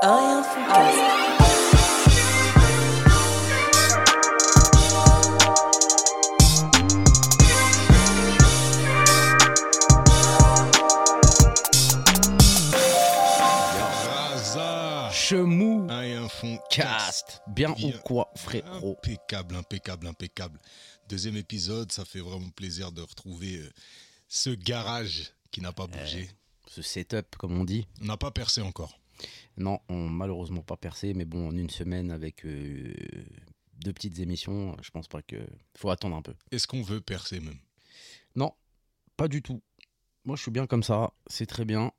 Rien Chemou Un et un fond cast. Bien ou Bien. quoi, frérot? Impeccable, impeccable, impeccable. Deuxième épisode, ça fait vraiment plaisir de retrouver euh, ce garage qui n'a pas bougé. Ce setup, comme on dit. On n'a pas percé encore. Non, on malheureusement pas percé, mais bon, en une semaine avec euh, deux petites émissions, je pense pas que. Faut attendre un peu. Est-ce qu'on veut percer même? Non, pas du tout. Moi, je suis bien comme ça. C'est très bien.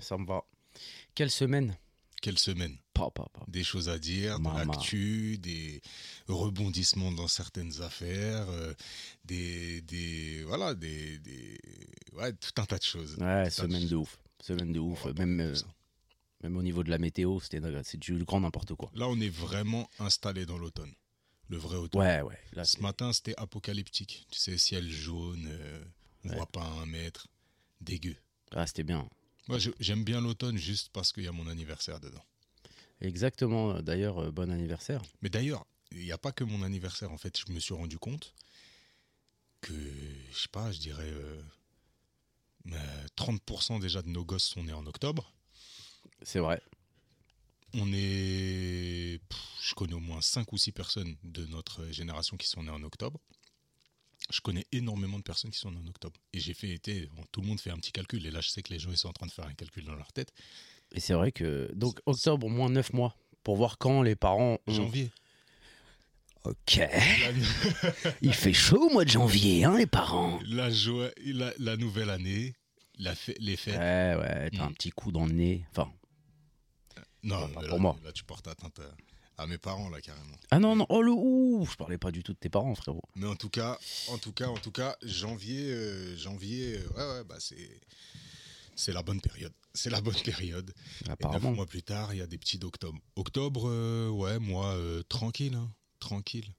Ça me va. Quelle semaine? Quelle semaine? Pas, pas, pas. Des choses à dire, de l'actu, des rebondissements dans certaines affaires, euh, des, des. Voilà, des. des- ouais, tout un tas de choses. Ouais, semaine de ouf. Semaine de ouf. Même, euh. Même au niveau de la météo, c'était c'est du grand n'importe quoi. Là, on est vraiment installé dans l'automne. Le vrai automne. Ouais, ouais. Là, Ce matin, c'était apocalyptique. Tu sais, ciel jaune, euh, on Ouais. voit pas un mètre. Dégueu. ah, c'était bien. Moi, j'aime bien l'automne juste parce qu'il y a mon anniversaire dedans. Exactement. D'ailleurs, euh, bon anniversaire. Mais d'ailleurs, il n'y a pas que mon anniversaire. En fait, je me suis rendu compte que, je sais pas, je dirais euh, euh, 30% déjà de nos gosses sont nés en octobre. C'est vrai. On est. pff, Je connais au moins 5 ou 6 personnes de notre génération qui sont nées en octobre. Je connais énormément de personnes qui sont nées en octobre. Et j'ai fait été. bon, tout le monde fait un petit calcul. Et là, je sais que les gens ils sont en train de faire un calcul dans leur tête. Et c'est vrai que. Donc, octobre, au moins 9 mois. Pour voir quand les parents. ont- Janvier. Ok. Il fait chaud au mois de janvier, hein, les parents la joie, la, la nouvelle année, la fê- les fêtes. Ouais, ouais, t'as Mm. un petit coup dans le nez. Enfin. non, pas mais pour là, moi. Là, tu portes atteinte à, à mes parents, là, carrément. Ah non, non, oh le ouh Je parlais pas du tout de tes parents, frérot. Mais en tout cas, en tout cas, en tout cas, janvier, euh, janvier, euh, ouais, ouais, bah c'est, c'est la bonne période. C'est la bonne période. Et neuf Apparemment. mois plus tard, il y a des petits d'octobre. Octobre, euh, ouais, moi, euh, tranquille, hein, tranquille.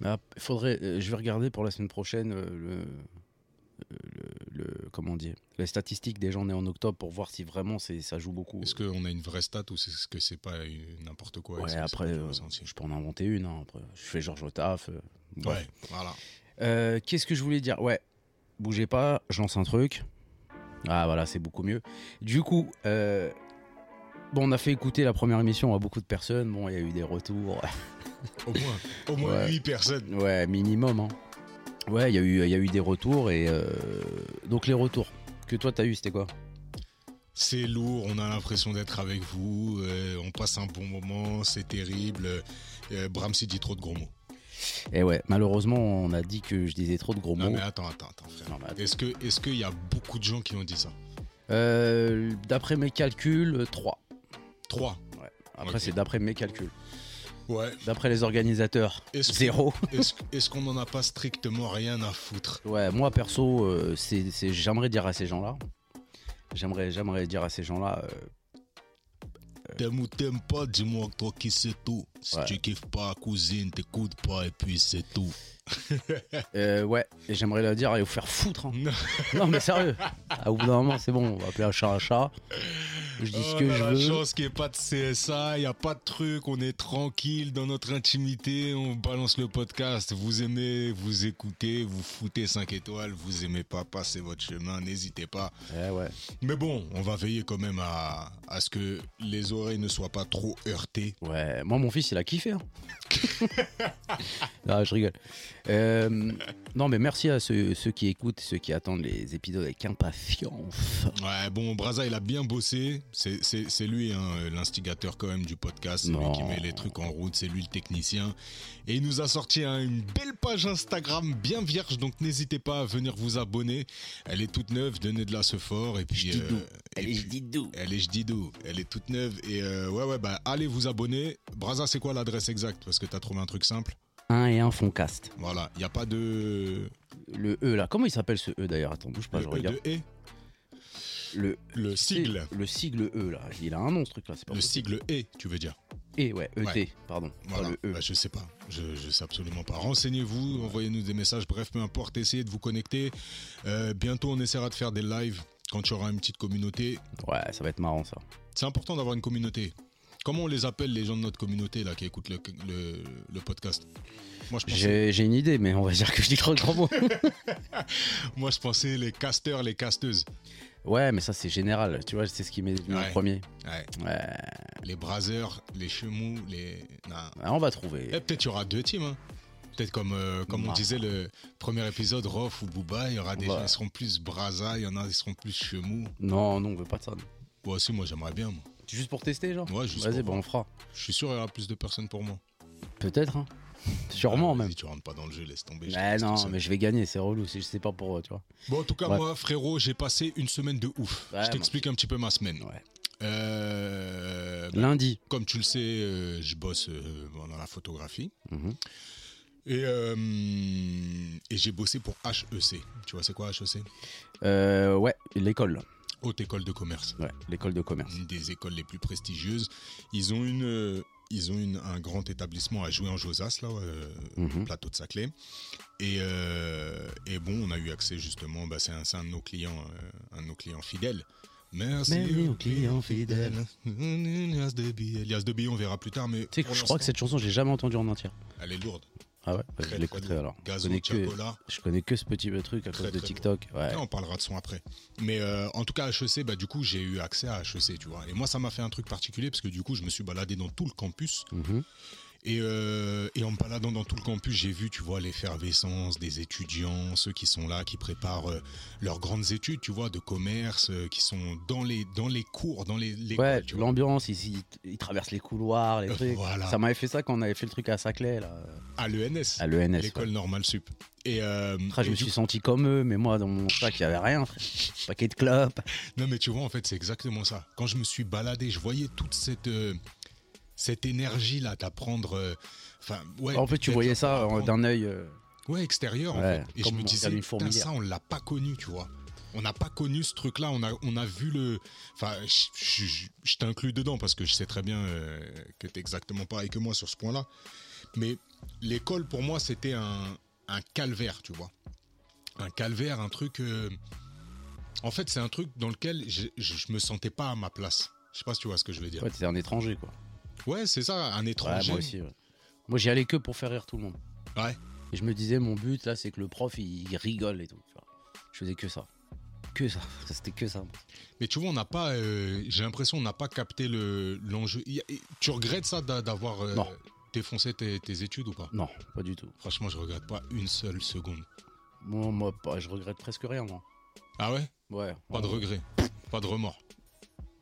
Mais ap- faudrait. je vais regarder pour la semaine prochaine le. Le, le- comment dire les statistiques des gens nés en octobre pour voir si vraiment c'est ça joue beaucoup. Est-ce qu'on a une vraie stat ou est-ce que c'est pas n'importe quoi? Ouais, c'est après, euh, je peux en inventer une. hein, après, je fais Georges au taf. euh. Ouais, voilà. Euh, Qu'est-ce que je voulais dire? Ouais, bougez pas, je lance un truc. Ah voilà, c'est beaucoup mieux. Du coup, euh, bon, on a fait écouter la première émission à beaucoup de personnes. Bon, il y a eu des retours. Au moins, au moins Ouais. 8 personnes. Ouais, minimum. Hein. Ouais, il y, a eu- y a eu des retours. Et euh, donc, les retours que toi, t'as eu, c'était quoi? C'est lourd, on a l'impression d'être avec vous, euh, on passe un bon moment, c'est terrible. Euh, Bramsy dit trop de gros mots. Et ouais, malheureusement, on a dit que je disais trop de gros Non mots. mais attends, attends, attends, frère. Est-ce qu'il y a beaucoup de gens qui ont dit ça? Euh, d'après mes calculs, 3. Trois? Après, Ok. c'est d'après mes calculs. Ouais. D'après les organisateurs, Est-ce que- 0. Est-ce, est-ce qu'on n'en a pas strictement rien à foutre Ouais, moi perso, euh, c'est, c'est- j'aimerais dire à ces gens-là, j'aimerais, j'aimerais dire à ces gens-là, euh, T'aimes ou t'aimes pas, dis-moi toi qui c'est tout. Si Ouais. tu kiffes pas, cousine, t'écoutes pas et puis c'est tout. euh, ouais, et j'aimerais leur dire, allez vous faire foutre. hein. Non. non mais sérieux, à bout d'un moment c'est bon, on va appeler un chat un chat. Je dis ce Oh, que je la veux. chance qu'il n'y ait pas de CSA, il n'y a pas de truc, on est tranquille dans notre intimité, on balance le podcast. Vous aimez, vous écoutez, vous foutez 5 étoiles, vous aimez pas, passez votre chemin, n'hésitez pas. Ouais, ouais. Mais bon, on va veiller quand même à, à ce que les oreilles ne soient pas trop heurtées. Ouais, moi mon fils il a kiffé. hein. ah, je rigole. Euh, non mais merci à ceux, ceux qui écoutent, ceux qui attendent les épisodes avec impatience. Ouais, bon, Braza, il a bien bossé. C'est- lui hein, l'instigateur quand même du podcast. C'est lui qui met les trucs en route. C'est lui le technicien. Et il nous a sorti hein, une belle page Instagram bien vierge. Donc n'hésitez pas à venir vous abonner. Elle est toute neuve. Donnez de la ce fort. Et puis. Euh, et je dis d'où Elle est jdidou, elle est toute neuve et euh, ouais ouais bah allez vous abonner. Braza c'est quoi l'adresse exacte? Parce que t'as trouvé un truc simple. Un et un font cast. Voilà, il y a pas de Le E là, comment il s'appelle ce E d'ailleurs? Attends, bouge pas, le je E regarde. de E, Le, le sigle, Le sigle E là, il a un nom ce truc là, c'est pas le possible. sigle E, tu veux dire. E, ouais, ET, Ouais. pardon. pas le E. Bah, je sais pas, je, je sais absolument pas. Renseignez-vous, envoyez-nous des messages, bref, peu importe, essayez de vous connecter. Euh, bientôt, on essaiera de faire des lives quand il y aura une petite communauté. Ouais, ça va être marrant ça. C'est important d'avoir une communauté. Comment on les appelle les gens de notre communauté là qui écoutent le, le- le podcast? Moi je, pensais, J'ai une idée, mais on va dire que je dis trop de grands mots. moi, je pensais les casteurs, les casteuses. Ouais, mais ça, c'est général. Tu vois, c'est ce qui m'est venu en premier. Ouais. Ouais. Les braseurs, les chemous, les. Non. Ah, on va trouver. Eh, peut-être il y aura deux teams. hein. Peut-être comme, euh, comme on Non. disait le premier épisode, Rof ou Booba, il y aura des Ouais. gens qui seront plus brasa, il y en a qui seront plus chemous. Non, non, on veut pas de ça. Moi aussi, moi j'aimerais bien. Moi. Juste pour tester, genre Ouais, juste Vas-y, pour bon, on fera. Je suis sûr qu'il y aura plus de personnes pour moi. Peut-être, hein. Sûrement même. vas-y, tu rentres pas dans le jeu, laisse tomber. te Mais non, mais je vais gagner, c'est relou. Si je sais pas pour eux, tu vois. Bon, en tout cas, Ouais. moi, frérot, j'ai passé une semaine de ouf. Ouais, je t'explique un petit peu ma semaine. Ouais. Euh, bah, Lundi. comme tu le sais, euh, je bosse euh, dans la photographie. Mhm. Et, euh, et j'ai bossé pour HEC. Tu vois, c'est quoi HEC Euh, ouais, l'école. Haute École de Commerce. Ouais, l'école de commerce. Une des écoles les plus prestigieuses. Ils ont, une, euh, ils ont une, un grand établissement à jouer en Josas, là, euh, Mhm. au plateau de Saclay. Et, euh, et bon, on a eu accès justement, bah, c'est un, un de nos clients, euh, un de nos clients fidèles. Merci, Merci aux clients fidèles. Elias de Billets. Elias de Billets, on verra plus tard, mais Tu sais que je crois que cette chanson, j'ai jamais entendue en entière. elle est lourde. Ah ouais, Très, je l'écouterai alors. Je connais, que, je connais que ce petit truc à Très, cause de TikTok. Ouais. Et on parlera de son après. Mais euh, en tout cas, HEC, bah, du coup, j'ai eu accès à HEC, tu vois. Et moi, ça m'a fait un truc particulier parce que du coup, je me suis baladé dans tout le campus. Mhm. Et, euh, et en me baladant dans tout le campus, j'ai vu, tu vois, l'effervescence des étudiants, ceux qui sont là, qui préparent euh, leurs grandes études, tu vois, de commerce, euh, qui sont dans les, dans les cours, dans les, les Ouais, l'ambiance, ils, ils, traversent les couloirs, les trucs. voilà. Ça m'avait fait ça quand on avait fait le truc à Saclay, là, À l'ENS, à l'ENS. l'école normale sup. Et, euh, Après, je et me suis senti comme eux, mais moi, dans mon sac, il n'y avait rien, frère. Paquet de clopes. Non, mais tu vois, en fait, c'est exactement ça. Quand je me suis baladé, je voyais toute cette, euh, cette énergie-là d'apprendre. euh, Enfin, ouais. en fait, tu voyais ça euh, d'un œil. euh, Ouais, extérieur, en fait. Et je me disais, putain, ça, on l'a pas connu, tu vois. On n'a pas connu ce truc-là. On a, on a vu le. Enfin, je, je- je- je t'inclus dedans parce que je sais très bien euh, que tu exactement pareil que moi sur ce point-là. Mais l'école, pour moi, c'était un, un calvaire, tu vois. Un calvaire, un truc. euh, En fait, c'est un truc dans lequel je, je, je me sentais pas à ma place. Je sais pas si tu vois ce que je veux dire. Ouais, t'étais un étranger, quoi. Ouais, c'est ça, un Ouais, étranger. moi aussi. ouais. Moi, j'y allais que pour faire rire tout le monde. Ouais. Et je me disais, mon but, là, c'est que le prof, il, rigole et tout. tu vois. Je faisais que ça. Que ça. C'était que ça. Mais tu vois, on n'a pas. euh, J'ai l'impression on n'a pas capté le l'enjeu. Tu regrettes ça d'a- d'avoir euh, défoncé tes, tes études ou pas? Non, pas du tout. Franchement, je regrette pas une seule seconde. Moi, moi pas, je regrette presque rien, moi. Ah ouais? Ouais. Pas de regret, pas de remords.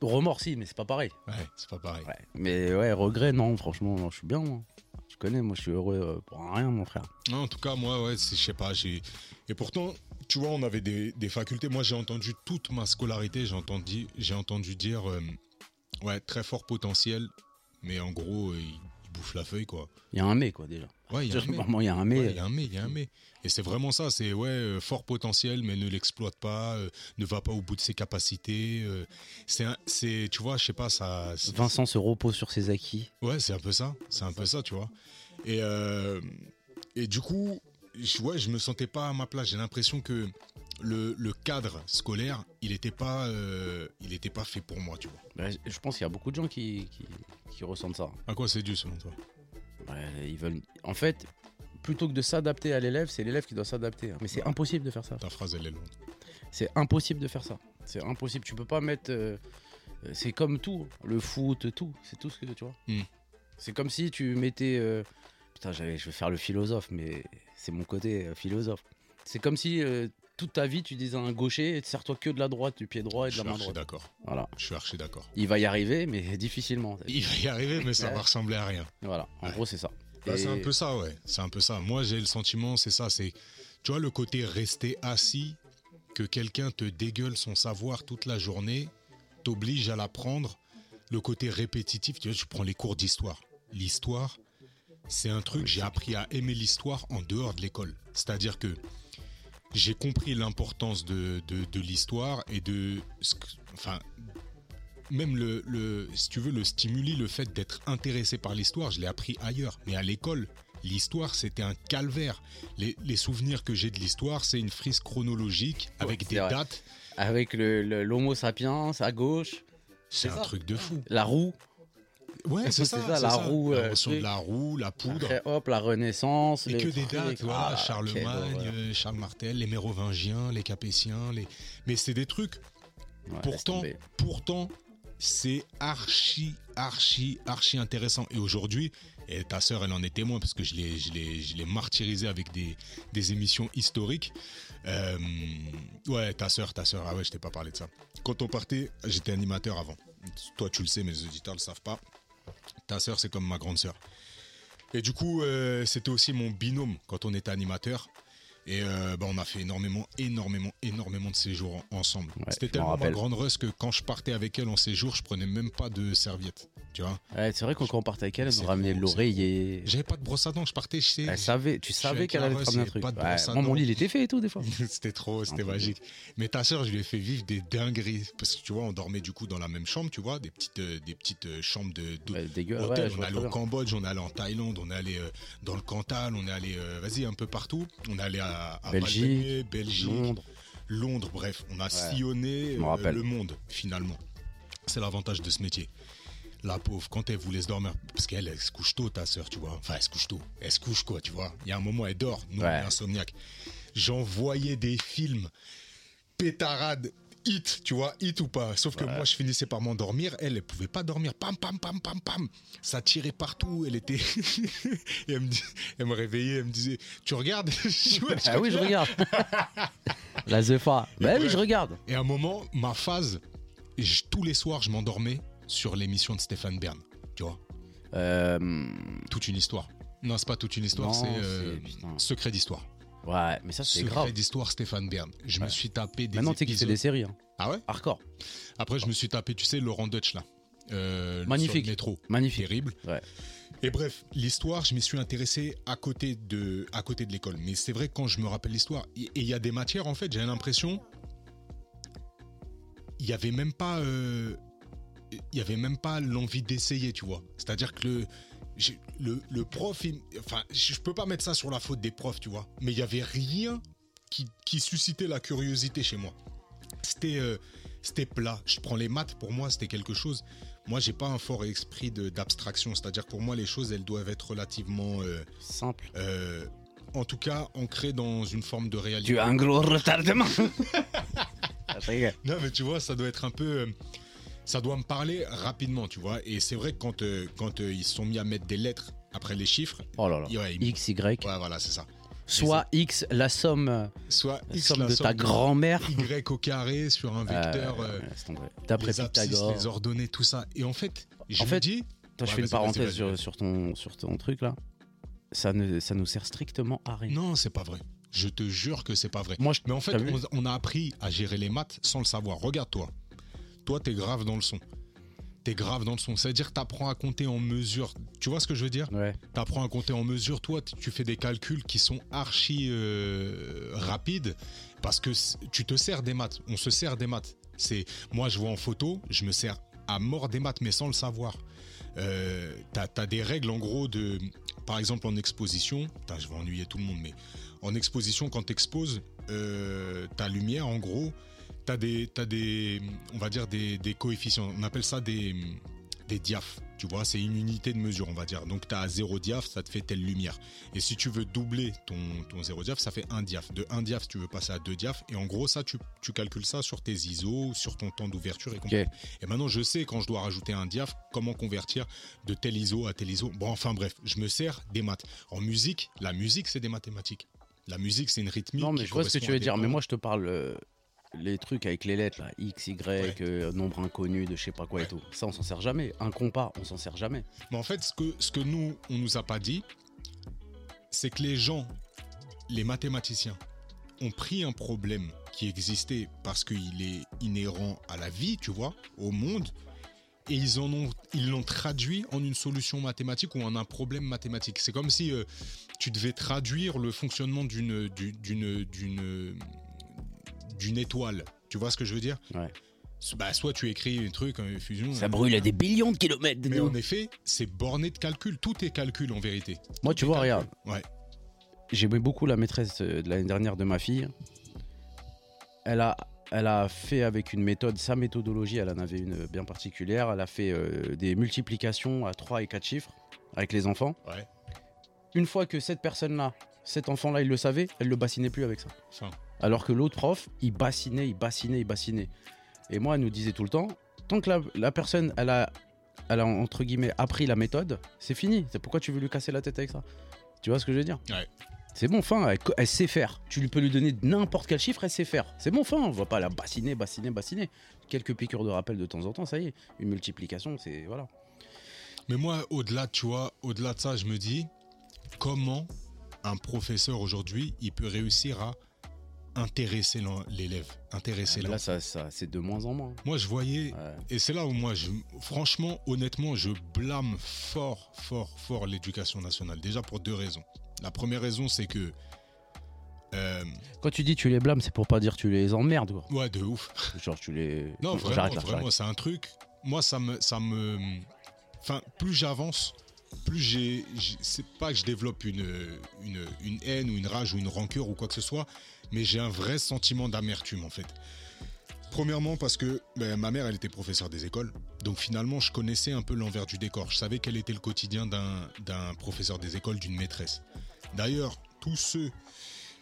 Remords, si, mais c'est pas pareil. Ouais, c'est pas pareil. Ouais. Mais ouais, regret, non, franchement, non, je suis bien, moi. Je connais, moi, je suis heureux euh, pour rien, mon frère. Non, en tout cas, moi, ouais, c'est- je sais pas. j'ai Et pourtant, tu vois, on avait des, des facultés. Moi, j'ai entendu toute ma scolarité. J'ai entendu, j'ai entendu dire, euh, ouais, très fort potentiel, mais en gros, euh, il, il bouffe la feuille, quoi. Il y a un mais, quoi, déjà. Ouais, il y a un mais. Il y a un mais. Ouais, il y a un mais, il y a un mais. Et c'est vraiment ça, c'est ouais, euh, fort potentiel, mais ne l'exploite pas, euh, ne va pas au bout de ses capacités. euh, c'est, tu vois, je sais pas, ça. Vincent se repose sur ses acquis. Ouais, c'est un peu ça, c'est un peu ça, tu vois. Et, euh, et du coup, je, ouais, je me sentais pas à ma place. J'ai l'impression que le, le cadre scolaire, il était pas, euh, il était pas fait pour moi, tu vois. Bah, je- je pense qu'il y a beaucoup de gens qui, qui, qui ressentent ça. À quoi c'est dû selon toi? Ouais, ils veulent... En fait, plutôt que de s'adapter à l'élève, c'est l'élève qui doit s'adapter. hein. Mais c'est impossible de faire ça. Ta phrase, elle est longue. C'est impossible de faire ça. C'est impossible. Tu peux pas mettre. euh, euh, c'est comme tout. Le foot, tout. C'est tout ce que tu vois. Hmm. C'est comme si tu mettais. euh, Putain, je vais faire le philosophe, mais c'est mon côté euh, philosophe. C'est comme si euh, toute ta vie tu disais à un gaucher, sers-toi que de la droite, du pied droit et de Je la suis main droite. d'accord. Voilà. Je suis archi d'accord. Il va y arriver, mais difficilement. Il va y arriver, mais ça va ressembler à rien. Voilà. En Ouais. gros, c'est ça. Bah, Et- C'est un peu ça, ouais. C'est un peu ça. Moi, j'ai le sentiment, c'est ça. C'est, tu vois, le côté rester assis, que quelqu'un te dégueule son savoir toute la journée, t'oblige à l'apprendre. Le côté répétitif, tu vois, je prends les cours d'histoire. L'histoire, c'est un truc, j'ai appris à aimer l'histoire en dehors de l'école. C'est-à-dire que j'ai compris l'importance de, de, de l'histoire et de. Enfin, même le, le, si tu veux, le stimuli, le fait d'être intéressé par l'histoire, je l'ai appris ailleurs. Mais à l'école, l'histoire, c'était un calvaire. Les, les souvenirs que j'ai de l'histoire, c'est une frise chronologique avec des vrai. dates. Avec le- l'homo sapiens à gauche, C'est C'est un ça. truc de fou. la roue. Ouais, c'est ça, ça, la roue, euh, de la roue, la poudre. Après, hop, la Renaissance. Et les que des dates, voilà, Ah, Charlemagne, euh, Charles Martel, les Mérovingiens, les Capétiens, les... mais c'est des trucs, Ouais, pourtant, pourtant, c'est archi, archi, archi intéressant. Et aujourd'hui, et ta sœur, elle en est témoin parce que je l'ai, je l'ai, je l'ai martyrisé avec des, des émissions historiques. Euh, ouais, ta sœur, ta sœur, ah ouais, je t'ai pas parlé de ça. Quand on partait, j'étais animateur avant. Toi, tu le sais, les auditeurs le savent pas. Ta sœur, c'est comme ma grande sœur. Et du coup, euh, c'était aussi mon binôme quand on était animateur. Et euh, bah, on a fait énormément, énormément, énormément de séjours en- ensemble. Ouais, C'était tellement ma grande russe que quand je partais avec elle en séjour, je prenais même pas de serviette. Tu vois Ouais, c'est vrai que quand on partait avec elle, elle nous ramenait l'oreiller. J'avais pas de brosse à dents, je partais, sais. Elle savait, tu savais qu'elle la allait te ramener un truc. pas de Ouais, à moi, mon lit, il était fait et tout, des fois. C'était trop, c'était magique. Mais ta sœur, je lui ai fait vivre des dingueries. Parce que tu vois, on dormait du coup dans la même chambre, tu vois, des petites, euh, des petites euh, chambres de, de- Ouais, dégueu, hôtel. on très au. Cambodge, on allé en Thaïlande, on euh, dans le Cantal, on euh, vas-y, un peu partout. On est allé à, à Belgique, Londres. Londres, bref, on a sillonné euh, le monde finalement. C'est l'avantage de ce métier. La pauvre, quand elle vous laisse dormir, parce qu'elle, elle se couche tôt, ta sœur, tu vois. Enfin, elle se couche tôt. Elle se couche quoi, tu vois. Il y a un moment, elle dort. Nous, on Ouais. est insomniaque. J'envoyais des films pétarades, hit, tu vois, hit ou pas. Sauf que moi, je finissais par m'endormir. Elle, elle pouvait pas dormir. Pam, pam, pam, pam, pam. Ça tirait partout. Elle était. Et elle me, elle me réveillait. Elle me disait Tu regardes? Je Ah oui, je regarde. La Zefa. Bah oui, bref. je regarde. Et à un moment, ma phase, je- tous les soirs, je m'endormais sur l'émission de Stéphane Bern. Tu vois, Euh, toute une histoire. Non, c'est pas toute une histoire, c'est euh. Secret d'histoire. Ouais, mais ça, c'est grave. d'histoire Stéphane Bern. Je me Ouais. suis tapé des Maintenant, tu sais qu'il fait des séries. hein. Ah ouais? Hardcore. Après, je me suis tapé, tu sais, Laurent Dutch là. Euh, Magnifique. Sur le métro. Magnifique. Terrible. Ouais. Et bref, l'histoire, je m'y suis intéressé à côté de, à côté de l'école. Mais c'est vrai que quand je me rappelle l'histoire, et il y a des matières, en fait, j'ai l'impression, il y avait même pas, euh, il y avait même pas l'envie d'essayer, tu vois. C'est-à-dire que le, le, le prof, il- enfin, je peux pas mettre ça sur la faute des profs, tu vois. Mais il y avait rien qui, qui suscitait la curiosité chez moi. C'était, euh, c'était plat. Je prends les maths, pour moi, c'était quelque chose. Moi, j'ai pas un fort esprit de- d'abstraction. C'est-à-dire que pour moi, les choses, elles doivent être relativement, euh, Simple. euh, en tout cas, ancrées dans une forme de réalité. Tu as un gros retardement. Non, mais tu vois, ça doit être un peu. Ça doit me parler rapidement, tu vois. Et c'est vrai que quand, euh, quand euh, ils se sont mis à mettre des lettres après les chiffres, Oh là là. ouais, ils- X, Y. ouais, voilà, c'est ça. Soit X, la somme, euh, Soit la X, somme la de ta grand-mère. Y au carré sur un vecteur, Euh, euh, laisse tomber. D'après les abscisses, Pythagore. les ordonnées, tout ça. Et en fait, je En me fait, dis. Toi, je Ouais, fais une vas-y, parenthèse vas-y, sur, vas-y. sur ton, sur ton truc là. Ça ne, ça nous sert strictement à rien. Non, c'est pas vrai. Je te jure que c'est pas vrai. Moi, je, Mais en fait, T'as vu on, on a appris à gérer les maths sans le savoir. Regarde-toi. Toi, t'es grave dans le son. T'es grave dans le son. C'est-à-dire que t'apprends à compter en mesure. Tu vois ce que je veux dire? Ouais. T'apprends à compter en mesure. Toi, tu- fais des calculs qui sont archi euh, rapides parce que tu te sers des maths. On se sert des maths. C'est moi, je vois en photo, je me sers à mort des maths, mais sans le savoir. Euh, t'as as des règles en gros de, par exemple en exposition. Putain, je vais ennuyer tout le monde, mais en exposition, quand t'exposes, euh, ta lumière, en gros, t'as des, t'as des, on va dire des, des coefficients. On appelle ça des, des diaphes. Tu vois, c'est une unité de mesure, on va dire. Donc, tu as 0 diaph, ça te fait telle lumière. Et si tu veux doubler ton, ton 0 diaph, ça fait 1 diaph. De 1 diaph, tu veux passer à 2 diaph. Et en gros, ça, tu, tu calcules ça sur tes ISO, sur ton temps d'ouverture et compagnie. Et maintenant, je sais quand je dois rajouter un diaph, comment convertir de tel ISO à tel ISO. Bon, enfin bref, je me sers des maths. En musique, la musique, c'est des mathématiques. La musique, c'est une rythmique. Non, mais je vois ce que tu veux dire. Mais moi, je te parle euh, les trucs avec les lettres là, X, Y, euh, nombre inconnu de je sais pas quoi et Ouais. tout. Ça, on s'en sert jamais. Un compas, on s'en sert jamais. Mais en fait, ce que, ce que nous, on nous a pas dit, c'est que les gens, les mathématiciens, ont pris un problème qui existait parce qu'il est inhérent à la vie, tu vois, au monde, et ils en ont, ils l'ont traduit en une solution mathématique ou en un problème mathématique. C'est comme si euh, tu devais traduire le fonctionnement d'une, du- d'une, d'une, d'une étoile. Tu vois ce que je veux dire Ouais. Bah, soit tu écris un truc, une fusion. Ça brûle à des billions de kilomètres de Mais nous. en effet, c'est borné de calcul. Tout est calcul en vérité. Moi, tu vois, regarde, Ouais. j'aimais beaucoup la maîtresse euh, de l'année dernière de ma fille. Elle a elle a fait avec une méthode, sa méthodologie, elle en avait une bien particulière. Elle a fait euh, des multiplications à 3 et 4 chiffres avec les enfants. Ouais. Une fois que cette personne-là, cet enfant-là, il le savait, elle le bassinait plus avec ça. Fin. Alors que l'autre prof, il bassinait, il bassinait, il bassinait. Et moi, elle nous disait tout le temps, tant que la, la personne, elle a, elle a, entre guillemets, appris la méthode, c'est fini. C'est pourquoi tu veux lui casser la tête avec ça? Tu vois ce que je veux dire? Ouais. C'est bon, fin, elle, elle sait faire. Tu lui peux lui donner n'importe quel chiffre, elle sait faire. C'est bon, fin, on va pas la bassiner, bassiner, bassiner. Quelques piqûres de rappel de temps en temps, ça y est. Une multiplication, c'est... Voilà. Mais moi, au-delà, tu vois, au-delà de ça, je me dis, comment un professeur aujourd'hui, il peut réussir à intéresser l'élève, intéresser Ah, là, ça, ça, c'est de moins en moins. Moi, je voyais, Ouais. et c'est là où moi, je, franchement, honnêtement, je blâme fort, fort, fort l'éducation nationale. Déjà pour deux raisons. La première raison, c'est que, euh, Quand tu dis tu les blâmes, c'est pour pas dire tu les emmerdes, quoi. ouais, de ouf. Genre, tu les... Non, vraiment, vraiment, c'est un truc. Moi, ça me, ça me, enfin, plus j'avance, plus j'ai, j'ai- c'est pas que je développe une, une, une haine ou une rage ou une rancœur ou quoi que ce soit, mais j'ai un vrai sentiment d'amertume en fait. Premièrement parce que ben, ma mère, elle était professeure des écoles, donc finalement, je connaissais un peu l'envers du décor. Je savais quel était le quotidien d'un, professeur des écoles, d'une maîtresse. D'ailleurs, tous ceux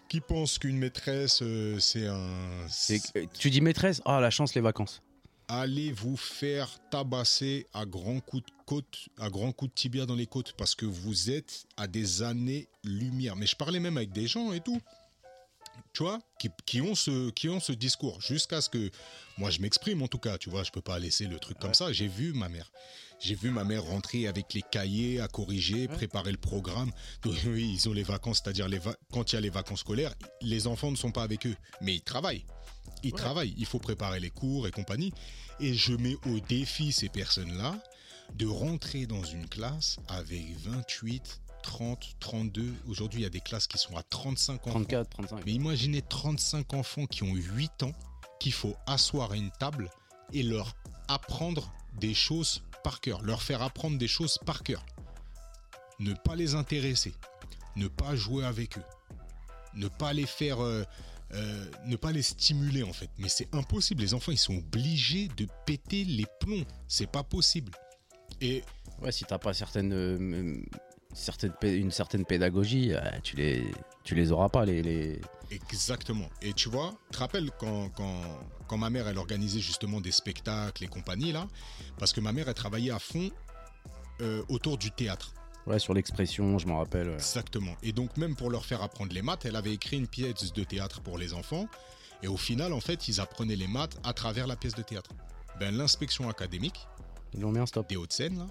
qui pensent qu'une maîtresse, euh, c'est un, C'est- euh, Tu dis maîtresse, ah la chance, les vacances. allez vous faire tabasser à grands coups de côte, à grands coups de tibia dans les côtes, parce que vous êtes à des années-lumière. Mais je parlais même avec des gens et tout, tu vois, qui, qui ont, ce, qui ont ce discours, jusqu'à ce que moi je m'exprime en tout cas, tu vois, je peux pas laisser le truc comme ça. J'ai vu ma mère. J'ai vu ma mère rentrer avec les cahiers à corriger, préparer le programme. Oui, ils ont les vacances, c'est-à-dire les va- quand il y a les vacances scolaires, les enfants ne sont pas avec eux, mais ils travaillent. Ils Ouais. travaillent, il faut préparer les cours et compagnie. Et je mets au défi ces personnes-là de rentrer dans une classe avec 28, 30, 32. Aujourd'hui, il y a des classes qui sont à 35 enfants. 34, 35. Mais imaginez 35 enfants qui ont 8 ans, qu'il faut asseoir à une table et leur apprendre des choses par cœur, leur faire apprendre des choses par cœur. Ne pas les intéresser, ne pas jouer avec eux, ne pas les faire, euh, euh, ne pas les stimuler en fait. Mais c'est impossible, les enfants ils sont obligés de péter les plombs, c'est pas possible. Et Ouais, si t'as pas certaines, euh, une certaine pédagogie, euh, tu les, tu les auras pas les. les... Exactement. Et tu vois, tu te rappelles quand, quand, quand ma mère, elle organisait justement des spectacles et compagnie, là Parce que ma mère, elle travaillait à fond euh, autour du théâtre. Ouais, sur l'expression, je m'en rappelle. ouais. Exactement. Et donc, même pour leur faire apprendre les maths, elle avait écrit une pièce de théâtre pour les enfants. Et au final, en fait, ils apprenaient les maths à travers la pièce de théâtre. Ben, l'inspection académique Ils lui ont mis un stop. des Hauts-de-Seine, là,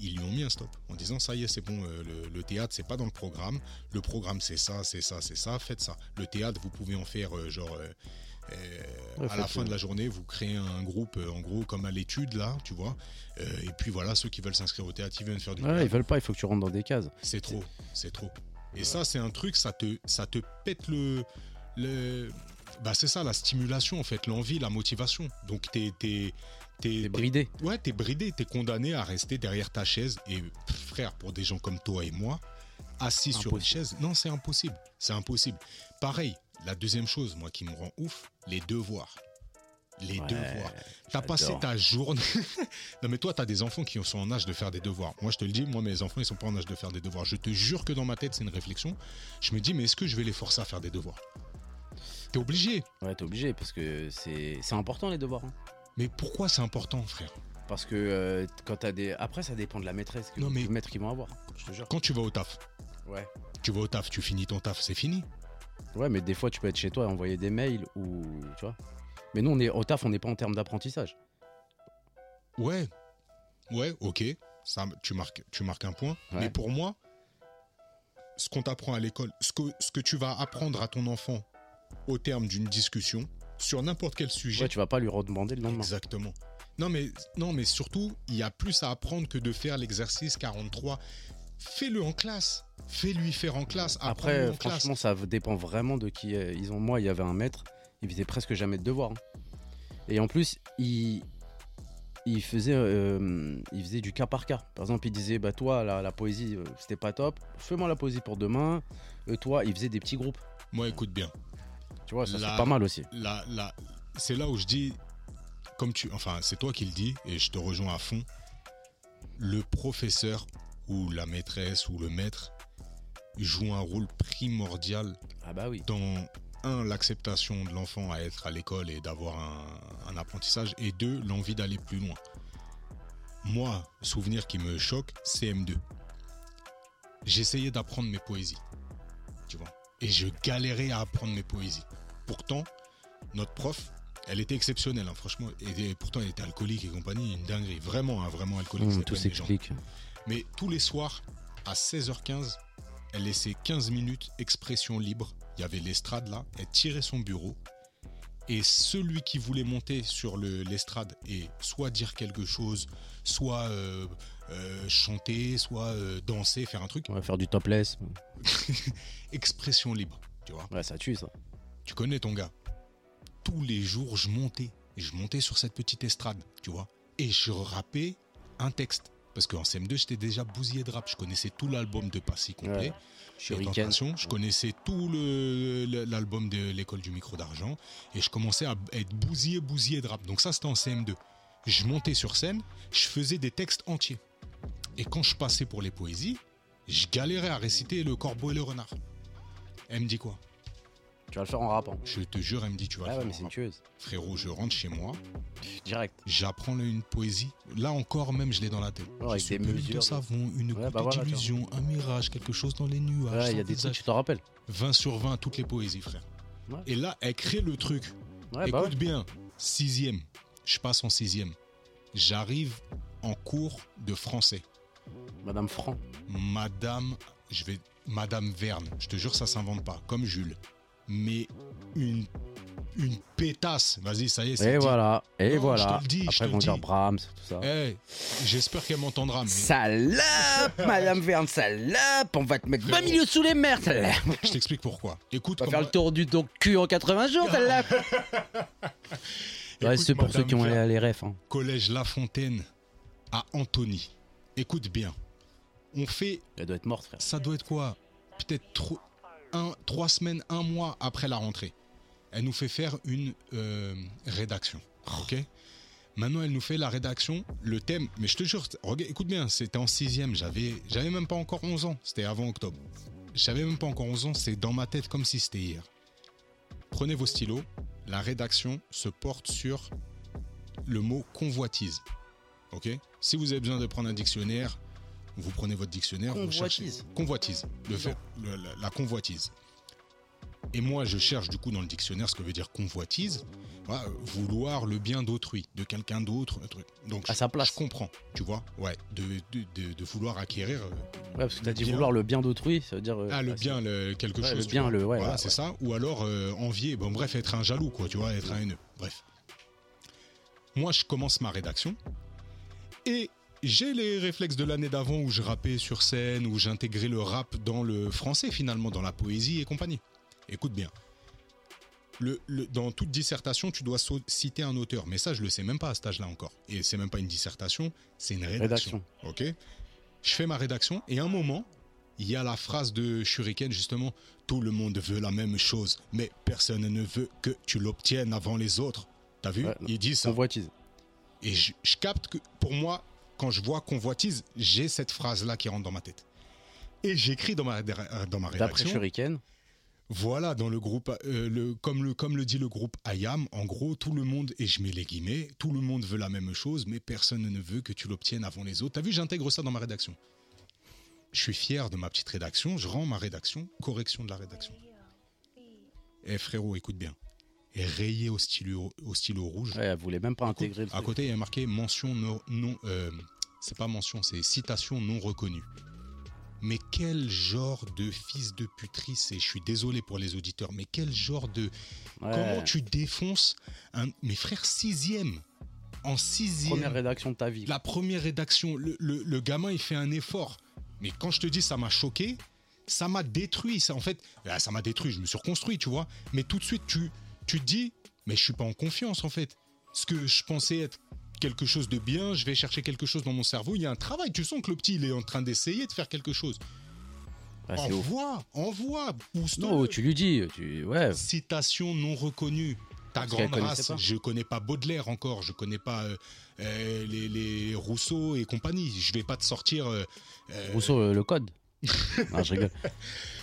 ils lui ont mis un stop en disant ça y est, c'est bon, euh, le, le théâtre, c'est pas dans le programme. Le programme, c'est ça, c'est ça, c'est ça, faites ça. Le théâtre, vous pouvez en faire euh, genre. euh, euh, à la fin de la journée, vous créez un groupe, en gros, comme à l'étude, là, tu vois. Et puis voilà, ceux qui veulent s'inscrire au théâtre, ils viennent faire du théâtre. ils veulent pas, il faut que tu rentres dans des cases. C'est trop, c'est trop. Et ça, c'est un truc, ça te, ça te pète le. le bah, c'est ça, la stimulation, en fait, l'envie, la motivation. Donc, t'es. T'es bridé. Ouais, t'es bridé, t'es condamné à rester derrière ta chaise. Et frère, pour des gens comme toi et moi, assis sur une chaise, non, c'est impossible. C'est impossible. Pareil, la deuxième chose, moi, qui me rend ouf, les devoirs. Les Ouais, devoirs. T'as passé ta journée. non, mais toi, t'as des enfants qui sont en âge de faire des devoirs. Moi, je te le dis, moi, mes enfants, ils sont pas en âge de faire des devoirs. Je te jure que dans ma tête, c'est une réflexion. Je me dis, mais est-ce que je vais les forcer à faire des devoirs? T'es obligé. Ouais, t'es obligé parce que c'est c'est important les devoirs. hein. Mais pourquoi c'est important, frère Parce que euh, quand t'as des. Après, ça dépend de la maîtresse, que, Non, mais- maître qu'ils vont avoir. Je te jure. Quand tu vas au taf, Ouais. tu vas au taf, tu finis ton taf, c'est fini. Ouais, mais des fois, tu peux être chez toi et envoyer des mails ou. Tu vois. Mais nous, on est au taf, on n'est pas en termes d'apprentissage. Ouais, ouais, ok, ça, tu, marques, tu marques un point. Ouais. Mais pour moi, ce qu'on t'apprend à l'école, ce que, ce que tu vas apprendre à ton enfant au terme d'une discussion sur n'importe quel sujet. Ouais, tu vas pas lui redemander le lendemain. Exactement. Non mais, non, mais surtout, il y a plus à apprendre que de faire l'exercice 43. Fais-le en classe. Fais-lui faire en classe. Après, en classe. franchement, ça dépend vraiment de qui ils ont. Moi, il y avait un maître, il faisait presque jamais de devoirs. hein. Et en plus, il, il, faisait, euh, il faisait du cas par cas. Par exemple, il disait Bah, toi, la, la poésie, euh, c'était pas top. Fais-moi la poésie pour demain. Euh, toi, il faisait des petits groupes. Moi, écoute bien. Tu vois, ça, c'est pas mal aussi. La, la, c'est là où je dis, comme tu, enfin, c'est toi qui le dis, et je te rejoins à fond. Le professeur ou la maîtresse ou le maître joue un rôle primordial Ah bah oui. dans un l'acceptation de l'enfant à être à l'école et d'avoir un, un apprentissage, et deux l'envie d'aller plus loin. Moi, souvenir qui me choque, CM2. J'essayais d'apprendre mes poésies, tu vois, et je galérais à apprendre mes poésies. Pourtant, notre prof, elle était exceptionnelle, hein, franchement, et, et pourtant elle était alcoolique et compagnie, une dinguerie, vraiment, hein, vraiment alcoolique. Mmh, tout s'explique. Mais tous les soirs, à 16h15, elle laissait 15 minutes expression libre. Il y avait l'estrade là, elle tirait son bureau. Et celui qui voulait monter sur le- l'estrade et soit dire quelque chose, soit euh, euh, chanter, soit euh, danser, faire un truc, On va faire du topless. expression libre. Tu vois, Ouais, ça tue ça. Tu connais ton gars. Tous les jours, je montais. Et je montais sur cette petite estrade, tu vois. Et je rappais un texte. Parce qu'en CM2, j'étais déjà bousillé de rap. Je connaissais tout l'album de Passy complet. Ouais. Tentation, je connaissais tout l'album de l'école du micro d'argent et je commençais à être bousillé, bousillé de rap. Donc ça, c'était en CM2. Je montais sur scène, je faisais des textes entiers. Et quand je passais pour les poésies, je galérais à réciter le corbeau et le renard. Elle me dit quoi? Tu vas le faire en rappant. Je te jure, elle me dit tu vas Ah le ouais, faire mais en c'est une rap. tueuse. Frérot, je rentre chez moi, Direct. j'apprends une poésie. Là encore, même, je l'ai dans la tête. Ouais, avec je suis des mesures. de savon, une Ouais, goutte bah voilà, d'illusion, un mirage, quelque chose dans les nuages. Ouais, il y sans a des visage. trucs, tu te rappelles. 20 sur 20 à toutes les poésies, frère. Ouais. Et là, elle crée le truc. Ouais, bah Écoute ouais. bien, sixième. Je passe en sixième. J'arrive en cours de français. Madame Franc. Madame, je vais, Madame Verne. Je te jure, ça s'invente pas. Comme Jules. Mais une, une pétasse. Vas-y, ça y est, c'est Et dit. voilà. Et Non, je voilà. te le dis, je te Après, le dire dis. Brahms, tout ça. Eh, J'espère qu'elle m'entendra. Mais Salope, Madame Verne, salope, on va te mettre 20 milieux sous les mers, salope. je t'explique pourquoi. Écoute, On va faire le tour du ton cul en 80 jours, salope. Ouais, c'est pour ceux qui ont Verne. les refs. hein. Collège La Fontaine à Antony. Écoute bien. On fait Elle doit être morte, frère. ça doit être quoi? Peut-être tro- trois semaines, un mois après la rentrée. Elle nous fait faire une euh, rédaction. Ok? Maintenant, elle nous fait la rédaction, le thème. Mais je te jure, écoute bien, c'était en sixième. J'avais, j'avais même pas encore 11 ans. C'était avant octobre. J'avais même pas encore 11 ans. C'est dans ma tête comme si c'était hier. Prenez vos stylos. La rédaction se porte sur le mot convoitise. Ok? Si vous avez besoin de prendre un dictionnaire, vous prenez votre dictionnaire. vous cherchez- Convoitise. Convoitise. Le fait, le- la, la convoitise. Et moi, je cherche du coup dans le dictionnaire ce que veut dire convoitise. Voilà, vouloir le bien d'autrui, de quelqu'un d'autre. un truc. Donc, À je- sa place. Je comprends, tu vois. Ouais, de, de, de- de vouloir acquérir. euh, Ouais, parce que t'as dit bien. vouloir le bien d'autrui, ça veut dire. euh, ah, le bah, bien, le- quelque Ouais, chose. le bien, vois. le- ouais, Voilà, ouais, c'est ça. Ou alors euh, envier. Bon, bref, être un jaloux, quoi, tu vois, être un haineux. Bref. Moi, je commence ma rédaction. Et j'ai les réflexes de l'année d'avant où je rappais sur scène, où j'intégrais le rap dans le français, finalement, dans la poésie et compagnie. Écoute bien. Le, le- dans toute dissertation, tu dois citer un auteur. Mais ça, je le sais même pas à cet âge-là encore. Et c'est même pas une dissertation, c'est une rédaction. Ok Je fais ma rédaction et à un moment, il y a la phrase de Shuriken justement Tout le monde veut la même chose, mais personne ne veut que tu l'obtiennes avant les autres. T'as vu? Ouais, Il dit ça. Convoitise. Et je, je capte que pour moi, quand je vois convoitise, j'ai cette phrase-là qui rentre dans ma tête. Et j'écris dans ma, dans ma D'après rédaction. Shuriken. Voilà, dans le groupe, euh, le, comme, le, comme le dit le groupe IAM, en gros, tout le monde, et je mets les guillemets, tout le monde veut la même chose, mais personne ne veut que tu l'obtiennes avant les autres. T'as vu, j'intègre ça dans ma rédaction. Je suis fier de ma petite rédaction, je rends ma rédaction, correction de la rédaction. Eh frérot, écoute bien. Rayé au stylo, au stylo rouge. Ouais, elle voulait même pas intégrer À côté, il y a marqué mention non. non euh, c'est pas mention, c'est citation non reconnue. Mais quel genre de fils de putrice, et je suis désolé pour les auditeurs, mais quel genre de. Ouais. Comment tu défonces un. Mes frères, sixième. En sixième. Première rédaction de ta vie. La première rédaction, le, le- le gamin, il fait un effort. Mais quand je te dis ça m'a choqué, ça m'a détruit. Ça, en fait, ah, ça m'a détruit. Je me suis reconstruit, tu vois. Mais tout de suite, tu, tu te dis, mais je suis pas en confiance, en fait. Ce que je pensais être quelque chose de bien, je vais chercher quelque chose dans mon cerveau. Il y a un travail. Tu sens que le petit, il est en train d'essayer de faire quelque chose. Ouf. envoie, envoie, pousse Non, tu lui dis. Tu... Ouais. Citation non reconnue. ta Parce grande race. Je connais pas Baudelaire encore, je connais pas euh, euh, les, les Rousseau et compagnie. Je vais pas te sortir. euh, Rousseau, le code. non, je rigole.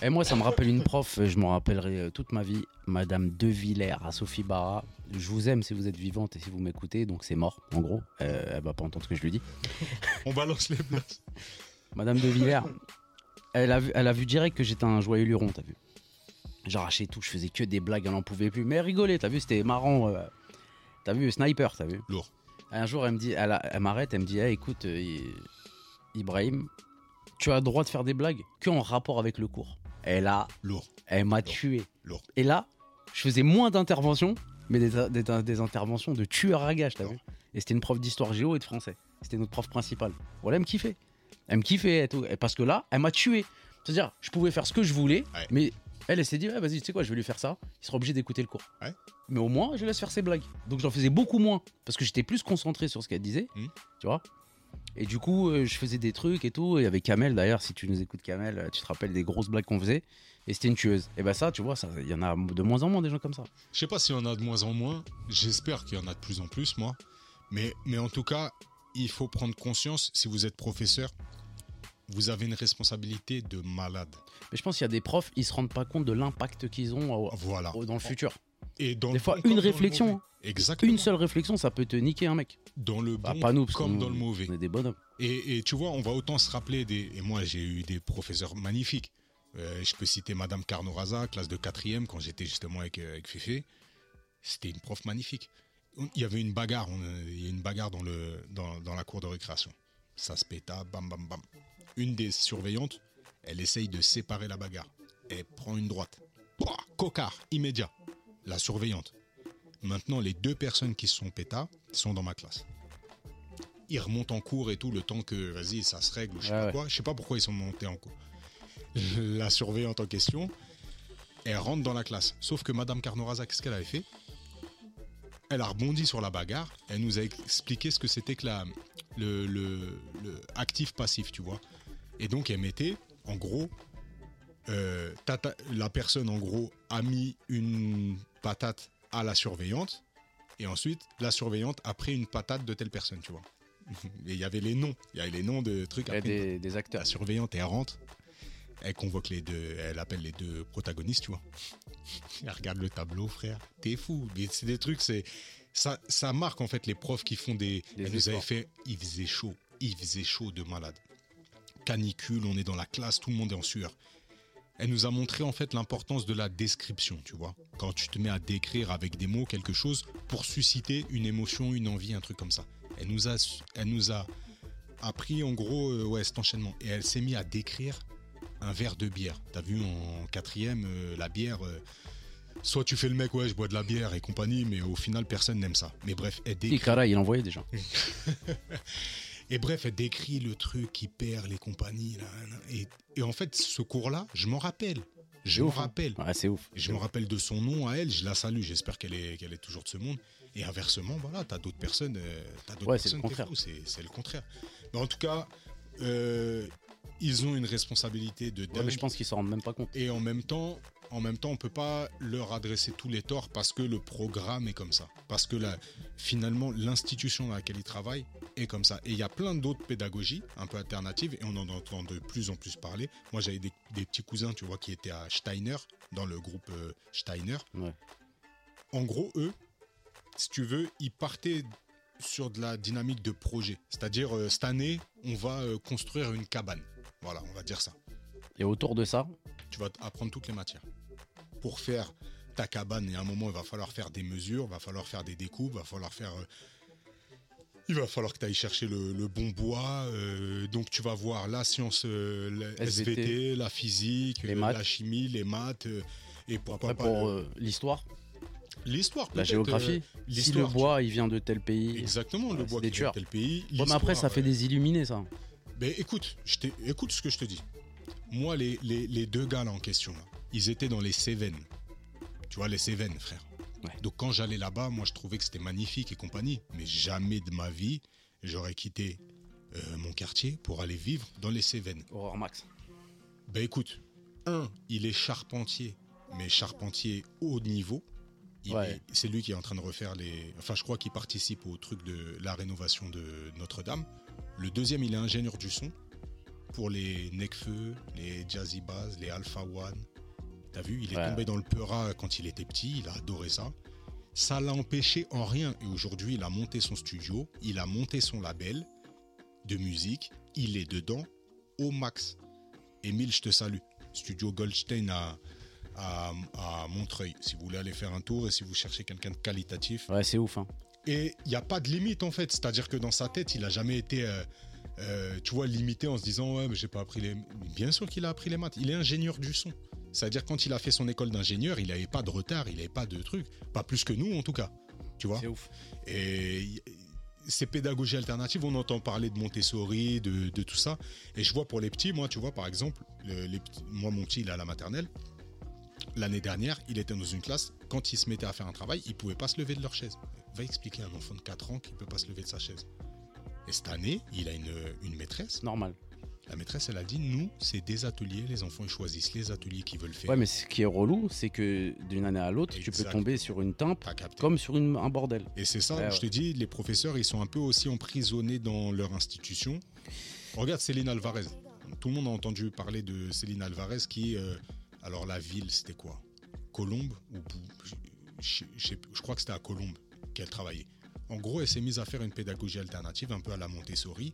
Et moi, ça me rappelle une prof, euh, je m'en rappellerai euh, toute ma vie, Madame De Villers à Sophie Barra. Je vous aime si vous êtes vivante et si vous m'écoutez, donc c'est mort, en gros. Euh, elle va pas entendre ce que je lui dis. On balance les places. Madame De Villers, elle a vu, elle a vu direct que j'étais un joyeux luron, t'as vu. J'arrachais tout, je faisais que des blagues, elle n'en pouvait plus. Mais elle rigolait, t'as vu, c'était marrant. euh, T'as vu, sniper, t'as vu. Lourd. Un jour, elle me dit, elle, m'arrête, elle me dit, Hey, écoute, euh, I- Ibrahim, tu as le droit de faire des blagues que en rapport avec le cours. Et là, Lourd. elle m'a tué. Lourd. Et là, je faisais moins d'interventions, mais des, des- des interventions de tueur à gage, t'as vu? Et c'était une prof d'histoire géo et de français. C'était notre prof principale. Voilà, elle me kiffait. Elle me kiffait et tout. Et parce que là, elle m'a tué. C'est-à-dire, je pouvais faire ce que je voulais, Ouais. mais elle, elle s'est dit, vas-y, tu sais quoi, je vais lui faire ça. Il sera obligé d'écouter le cours. Ouais. Mais au moins, je laisse faire ses blagues. Donc j'en faisais beaucoup moins. Parce que j'étais plus concentré sur ce qu'elle disait. Mhm. Tu vois Et du coup, euh, je faisais des trucs et tout. Et avec Kamel, d'ailleurs, si tu nous écoutes, Kamel, tu te rappelles des grosses blagues qu'on faisait. Et c'était une tueuse. Et ben ça, tu vois, ça, il y en a de moins en moins des gens comme ça. Je sais pas s'il y en a de moins en moins. J'espère qu'il y en a de plus en plus, moi. Mais, mais en tout cas, il faut prendre conscience, si vous êtes professeur, vous avez une responsabilité de malade. Mais je pense qu'il y a des profs, ils se rendent pas compte de l'impact qu'ils ont Voilà. dans le futur. Et dans Des le fois, bon une réflexion. Exactement. Une seule réflexion, ça peut te niquer un mec. Dans le Bah, bon pas nous, parce comme dans le mauvais. On est des bonhommes. Et, et tu vois, on va autant se rappeler des. Et moi, j'ai eu des professeurs magnifiques. Euh, je peux citer Madame Carnoraza, classe de 4 quand j'étais justement avec, euh, avec Féfé. C'était une prof magnifique. Il y avait une bagarre, on, il y a une bagarre dans, le, dans, dans la cour de récréation. Ça se péta, bam, bam, bam. Une des surveillantes, elle essaye de séparer la bagarre. Elle prend une droite. Pouah, cocard, immédiat. La surveillante. Maintenant, les deux personnes qui se sont pétas sont dans ma classe. Ils remontent en cours et tout le temps que vas-y ça se règle ou je sais Ouais, pas ouais. quoi. Je sais pas pourquoi ils sont montés en cours. La surveillante en question elle rentre dans la classe. Sauf que madame Carnoraza qu'est-ce qu'elle avait fait? Elle a rebondi sur la bagarre. Elle nous a expliqué ce que c'était que la le, le, le actif passif tu vois. Et donc elle mettait en gros euh, tata- la personne en gros a mis une patate à la surveillante et ensuite la surveillante a pris une patate de telle personne tu vois. Et il y avait les noms. Il y avait les noms de trucs après, des, des acteurs. la surveillante elle rentre elle convoque les deux elle appelle les deux protagonistes tu vois. Elle regarde le tableau frère. T'es fou. Mais c'est des trucs c'est ça ça marque en fait les profs qui font des Des elle nous avait fait il faisait chaud. Il faisait chaud de malade. Canicule on est dans la classe tout le monde est en sueur elle nous a montré en fait l'importance de la description, tu vois. Quand tu te mets à décrire avec des mots quelque chose pour susciter une émotion, une envie, un truc comme ça. Elle nous a, elle nous a appris en gros euh, ouais, cet enchaînement. Et elle s'est mise à décrire un verre de bière. T'as vu en quatrième, euh, la bière, euh, soit tu fais le mec, ouais, je bois de la bière et compagnie, mais au final, personne n'aime ça. Mais bref, elle Et décrit. Kara, il envoyait déjà. Et bref, elle décrit le truc qui perd les compagnies. Là. Et, et en fait, ce cours-là, je m'en rappelle. Je ouf, hein. rappelle. Ouais, c'est ouf. Je me rappelle de son nom à elle, je la salue, j'espère qu'elle est, qu'elle est toujours de ce monde. Et inversement, voilà, t'as d'autres personnes, euh, t'as d'autres Ouais, c'est le contraire. c'est, le contraire. Mais en tout cas, euh, ils ont une responsabilité de Ouais, mais je pense qu'ils s'en rendent même pas compte. Et en même temps, en même temps, on peut pas leur adresser tous les torts parce que le programme est comme ça. Parce que là, finalement, l'institution dans laquelle ils travaillent est comme ça. Et il y a plein d'autres pédagogies un peu alternatives et on en entend de plus en plus parler. Moi, j'avais des, des petits cousins, tu vois, qui étaient à Steiner, dans le groupe euh, Steiner. Ouais. En gros, eux, si tu veux, ils partaient sur de la dynamique de projet. C'est-à-dire, euh, cette année, on va euh, construire une cabane. Voilà, on va dire ça Et autour de ça, tu vas apprendre toutes les matières. Pour faire ta cabane, et à un moment, il va falloir faire des mesures, il va falloir faire des découpes, il va falloir faire. euh, il va falloir que tu ailles chercher le, le bon bois. euh, donc, tu vas voir la science, euh, la SVT, SVT, la physique, les maths. la chimie, les maths. et pourquoi après pas pour le- l'histoire, l'histoire. la géographie, euh, si le bois il vient de tel pays. Exactement, le bois qui vient de tueurs. tel pays. Bon, mais après, ça fait des illuminés, ça. Ben écoute, je écoute ce que je te dis. Moi, les, les, les deux gars là en question, là, ils étaient dans les Cévennes. Tu vois, les Cévennes, frère. Ouais. Donc quand j'allais là-bas, moi je trouvais que c'était magnifique et compagnie. Mais jamais de ma vie, j'aurais quitté euh, mon quartier pour aller vivre dans les Cévennes. Horror Max. Ben écoute, un, il est charpentier, mais charpentier haut niveau. Ouais. C'est lui qui est en train de refaire les. Enfin, je crois qu'il participe au truc de la rénovation de Notre-Dame. Le deuxième, il est ingénieur du son pour les Necfeu, les Jazzy Bass, les Alpha One. T'as vu, il est Ouais. tombé dans le Peura quand il était petit, il a adoré ça. Ça l'a empêché en rien. Et aujourd'hui, il a monté son studio, il a monté son label de musique, il est dedans au max. Émile, je te salue. Studio Goldstein à, à, à Montreuil, si vous voulez aller faire un tour et si vous cherchez quelqu'un de qualitatif. Ouais, c'est ouf. Hein. Et il n'y a pas de limite en fait. C'est-à-dire que dans sa tête, il a jamais été, euh, euh, tu vois, limité en se disant ouais, mais j'ai pas appris les. Bien sûr qu'il a appris les maths. Il est ingénieur du son. C'est-à-dire quand il a fait son école d'ingénieur, il n'avait pas de retard, il n'avait pas de truc, pas plus que nous en tout cas. Tu vois. C'est ouf. Et ces pédagogies alternatives, on entend parler de Montessori, de, de tout ça. Et je vois pour les petits, moi, tu vois, par exemple, le- les petits- moi, mon petit, il est à la maternelle. L'année dernière, il était dans une classe. Quand il se mettait à faire un travail, il pouvait pas se lever de leur chaise. Va expliquer à un enfant de 4 ans qu'il peut pas se lever de sa chaise. Et cette année, il a une, une maîtresse. Normal. La maîtresse, elle a dit nous, c'est des ateliers. Les enfants, ils choisissent les ateliers qu'ils veulent faire. Ouais, mais ce qui est relou, c'est que d'une année à l'autre, tu peux tomber sur une capté. comme sur une- un bordel. Et c'est ça, Ouais, je ouais. te dis, les professeurs, ils sont un peu aussi emprisonnés dans leur institution. Regarde Céline Alvarez. Tout le monde a entendu parler de Céline Alvarez qui, euh, alors la ville, c'était quoi? Colombe ou je, je- je crois que c'était à Colombe qu'elle travaillait. En gros, elle s'est mise à faire une pédagogie alternative, un peu à la Montessori.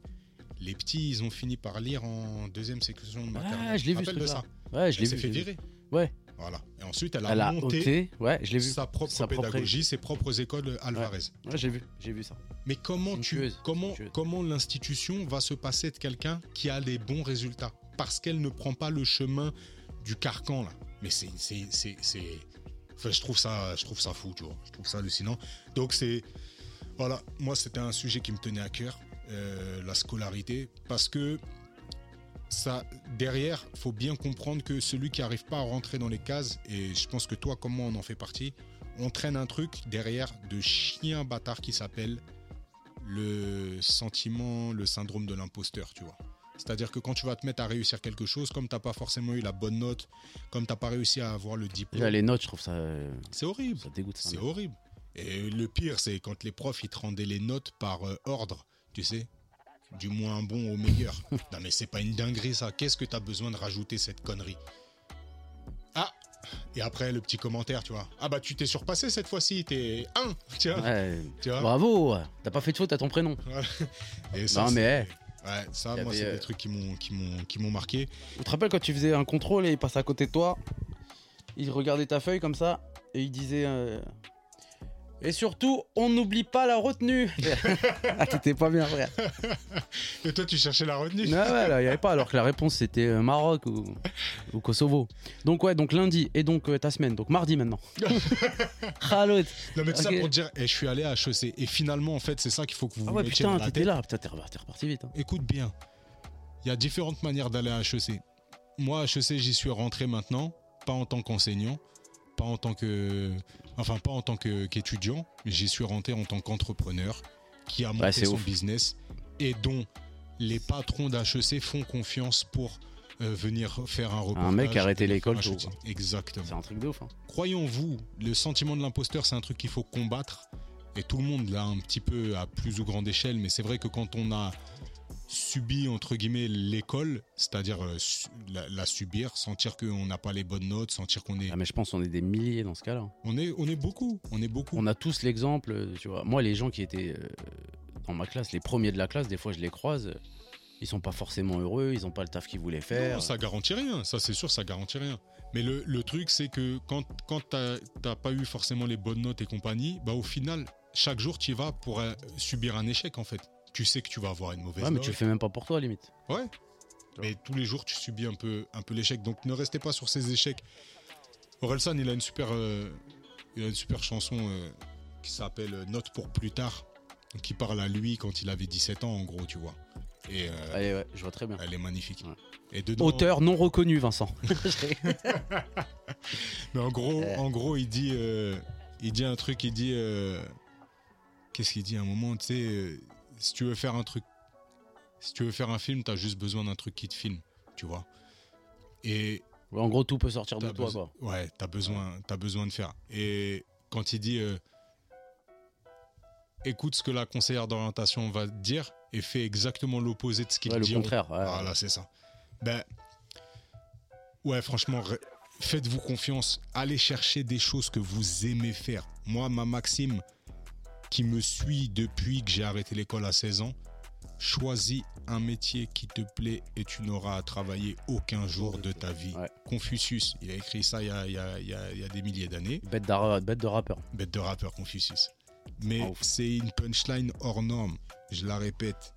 Les petits, ils ont fini par lire en deuxième section de maternelle. Ah, je l'ai vu, ce de ça. Ouais, je l'ai Elle s'est vu. fait vu. virer. Ouais. Voilà. Et ensuite, elle a Elle a monté ôté. Ouais, je l'ai vu. sa propre Sa propre- pédagogie, ses propres écoles Alvarez. Ouais, j'ai vu. J'ai vu ça. Mais comment tu tueuse, comment comment l'institution va se passer de quelqu'un qui a des bons résultats? Parce qu'elle ne prend pas le chemin du carcan là. Mais c'est c'est c'est c'est enfin, je trouve ça je trouve ça fou, tu vois. Je trouve ça hallucinant. Donc c'est voilà, moi c'était un sujet qui me tenait à cœur euh, la scolarité parce que ça derrière, faut bien comprendre que celui qui arrive pas à rentrer dans les cases et je pense que toi comme moi on en fait partie, on traîne un truc derrière de chien bâtard qui s'appelle le sentiment, le syndrome de l'imposteur, tu vois. C'est-à-dire que quand tu vas te mettre à réussir quelque chose, comme t'as pas forcément eu la bonne note, comme t'as pas réussi à avoir le diplôme, les notes, je trouve ça. euh, c'est horrible. Ça dégoûte. ça. C'est horrible. Et le pire, c'est quand les profs ils te rendaient les notes par euh, ordre, tu sais, du moins bon au meilleur. non mais c'est pas une dinguerie ça. Qu'est-ce que t'as besoin de rajouter cette connerie? Ah Et après le petit commentaire, tu vois. Ah bah tu t'es surpassé cette fois-ci, t'es 1, tu vois. Ouais. Tu vois Bravo. T'as pas fait de faute à ton prénom. Et ça, Non, mais, Ouais, ça, moi, c'est euh, des trucs qui m'ont, qui m'ont, qui m'ont marqué. Tu te rappelles quand tu faisais un contrôle et il passait à côté de toi? Il regardait ta feuille comme ça et il disait. euh, Et surtout, on n'oublie pas la retenue. ah, t'étais pas bien, frère. Et toi, tu cherchais la retenue ouais, là, il y avait pas. Alors que la réponse c'était euh, Maroc ou, ou Kosovo. Donc, ouais, donc lundi et donc euh, ta semaine. Donc mardi maintenant. L'autre. Non, mais tout ça pour te dire, eh, je suis allé à HEC. Et finalement, en fait, c'est ça qu'il faut que vous Ah ouais, mettiez putain, dans la t'étais tête. là. Putain, t'es t'es reparti vite. hein. Écoute bien, il y a différentes manières d'aller à HEC. Moi, à HEC, j'y suis rentré maintenant, pas en tant qu'enseignant, pas en tant que. Enfin, pas en tant qu'étudiant, j'y suis rentré en tant qu'entrepreneur qui a monté son ouf. business et dont les patrons d'HEC font confiance pour euh, venir faire un reportage. mec a arrêté venir l'école un. Exactement. C'est un truc de ouf. hein. Croyons-vous, le sentiment de l'imposteur, c'est un truc qu'il faut combattre. Et tout le monde l'a un petit peu à plus ou grande échelle. Mais c'est vrai que quand on a subi, entre guillemets, l'école, c'est-à-dire euh, la, la subir, sentir qu'on n'a pas les bonnes notes, sentir qu'on est, Ah, mais je pense qu'on est des milliers dans ce cas-là. on est. On est beaucoup. On est beaucoup. On a tous l'exemple, euh, tu vois. Moi, les gens qui étaient euh, dans ma classe, les premiers de la classe, des fois, je les croise. Ils sont pas forcément heureux, ils ont pas le taf qu'ils voulaient faire. Non, ça garantit rien. Ça, c'est sûr, ça garantit rien. Mais le, le truc, c'est que quand, quand t'as pas eu forcément les bonnes notes et compagnie, bah au final, chaque jour, tu y vas pour subir un échec, en fait. Tu sais que tu vas avoir une mauvaise ouais, mais note. tu le fais même pas pour toi, limite. Ouais. Mais tous les jours, tu subis un peu, un peu l'échec. Donc ne restez pas sur ces échecs. Orelsan, il a une super, euh, il a une super chanson euh, qui s'appelle euh, Note pour plus tard. Il parle à lui quand il avait 17 ans, en gros, tu vois. Et euh, Allez, ouais, je vois très bien. elle est magnifique. Ouais. Et dedans, Auteur non reconnu, Vincent. Mais en gros, en gros, il dit, il dit un truc. Il dit, qu'est-ce qu'il dit à un moment, tu sais, si tu veux faire un truc, si tu veux faire un film, t'as juste besoin d'un truc qui te filme, tu vois. Et en gros, tout peut sortir de toi, quoi. Ouais, t'as besoin, t'as besoin de faire. Et quand il dit euh, écoute ce que la conseillère d'orientation va te dire et fais exactement l'opposé de ce qu'il Ouais, le dit. contraire. ouais. Voilà, c'est ça. Ben, ouais, franchement, faites-vous confiance. Allez chercher des choses que vous aimez faire. Moi, ma maxime qui me suit depuis que j'ai arrêté l'école à 16 ans, choisis un métier qui te plaît et tu n'auras à travailler aucun jour de ta vie. Ouais. Confucius, il a écrit ça il y a, il y a- il y a- il y a des milliers d'années. Bête, de rappeur. Bête de rappeur Confucius. Mais c'est une punchline hors norme. Je la répète.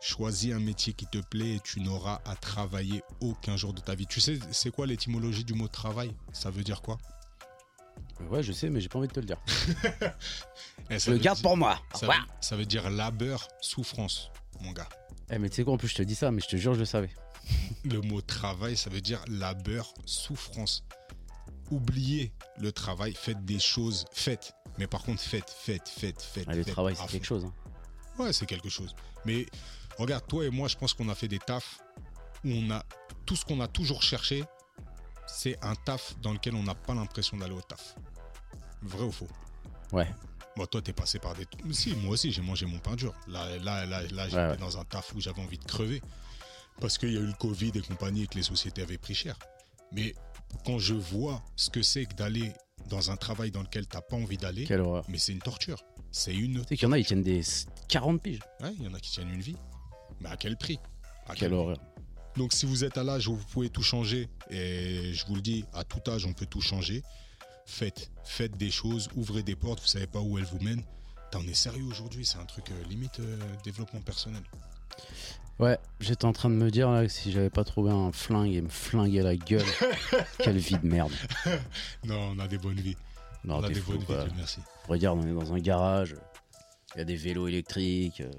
Choisis un métier qui te plaît et tu n'auras à travailler aucun jour de ta vie. Tu sais, c'est quoi l'étymologie du mot travail? Ça veut dire quoi? Ouais, je sais, mais j'ai pas envie de te le dire. Eh, Je le garde dire- pour moi. ça, veut, ça veut dire labeur, souffrance, mon gars. Eh, mais tu sais quoi, en plus, je te dis ça, mais je te jure, je le savais. Le mot travail, ça veut dire labeur, souffrance. Oubliez le travail, faites des choses, faites. Mais par contre, faites, faites, faites, faites. Ah, le faites travail, c'est quelque chose. hein. Ouais, c'est quelque chose. Mais regarde, toi et moi, je pense qu'on a fait des tafs où on a tout ce qu'on a toujours cherché, c'est un taf dans lequel on n'a pas l'impression d'aller au taf. Vrai ou faux? Ouais. Bon, toi, t'es passé par des. Si, moi aussi, j'ai mangé mon pain dur. Là, là, là, là j'étais Ouais, dans un taf où j'avais envie de crever. Parce qu'il y a eu le Covid et compagnie et que les sociétés avaient pris cher. Mais quand je vois ce que c'est que d'aller dans un travail dans lequel t'as pas envie d'aller, Quelle horreur. mais c'est une torture. C'est une. Tu sais qu'il y en a, ils tiennent des 40 piges. Ouais, il y en a qui tiennent une vie. Mais à quel prix? À Quelle quel- horreur. Donc si vous êtes à l'âge où vous pouvez tout changer, et je vous le dis, à tout âge on peut tout changer, faites, faites des choses, ouvrez des portes, vous savez pas où elles vous mènent. T'en es sérieux aujourd'hui, c'est un truc euh, limite euh, développement personnel. Ouais, j'étais en train de me dire là, que si j'avais pas trouvé un flingue et me flinguer la gueule, quelle vie de merde. Non, on a des bonnes vies. Non, on a des fou, bonnes vies, Dieu merci. Regarde, on est dans un garage, il y a des vélos électriques, euh,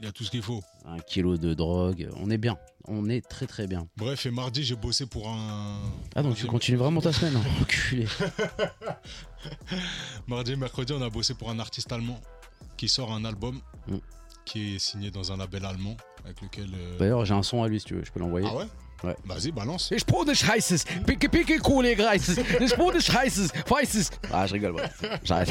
Il y a tout ce qu'il faut. un kilo de drogue, on est bien. On est très très bien. Bref, et mardi j'ai bossé pour un... Ah donc tu continues vraiment ta semaine, hein, enculé. Mardi et mercredi on a bossé pour un artiste allemand qui sort un album Mm. qui est signé dans un label allemand avec lequel... euh, D'ailleurs, j'ai un son à lui si tu veux, je peux l'envoyer. Ah ouais Ouais. Vas-y, balance. Ich brauche des Heißes, picke picke coole Greises, ich brauche des Heißes, Weißes. Ah, je rigole, voilà. J'arrête.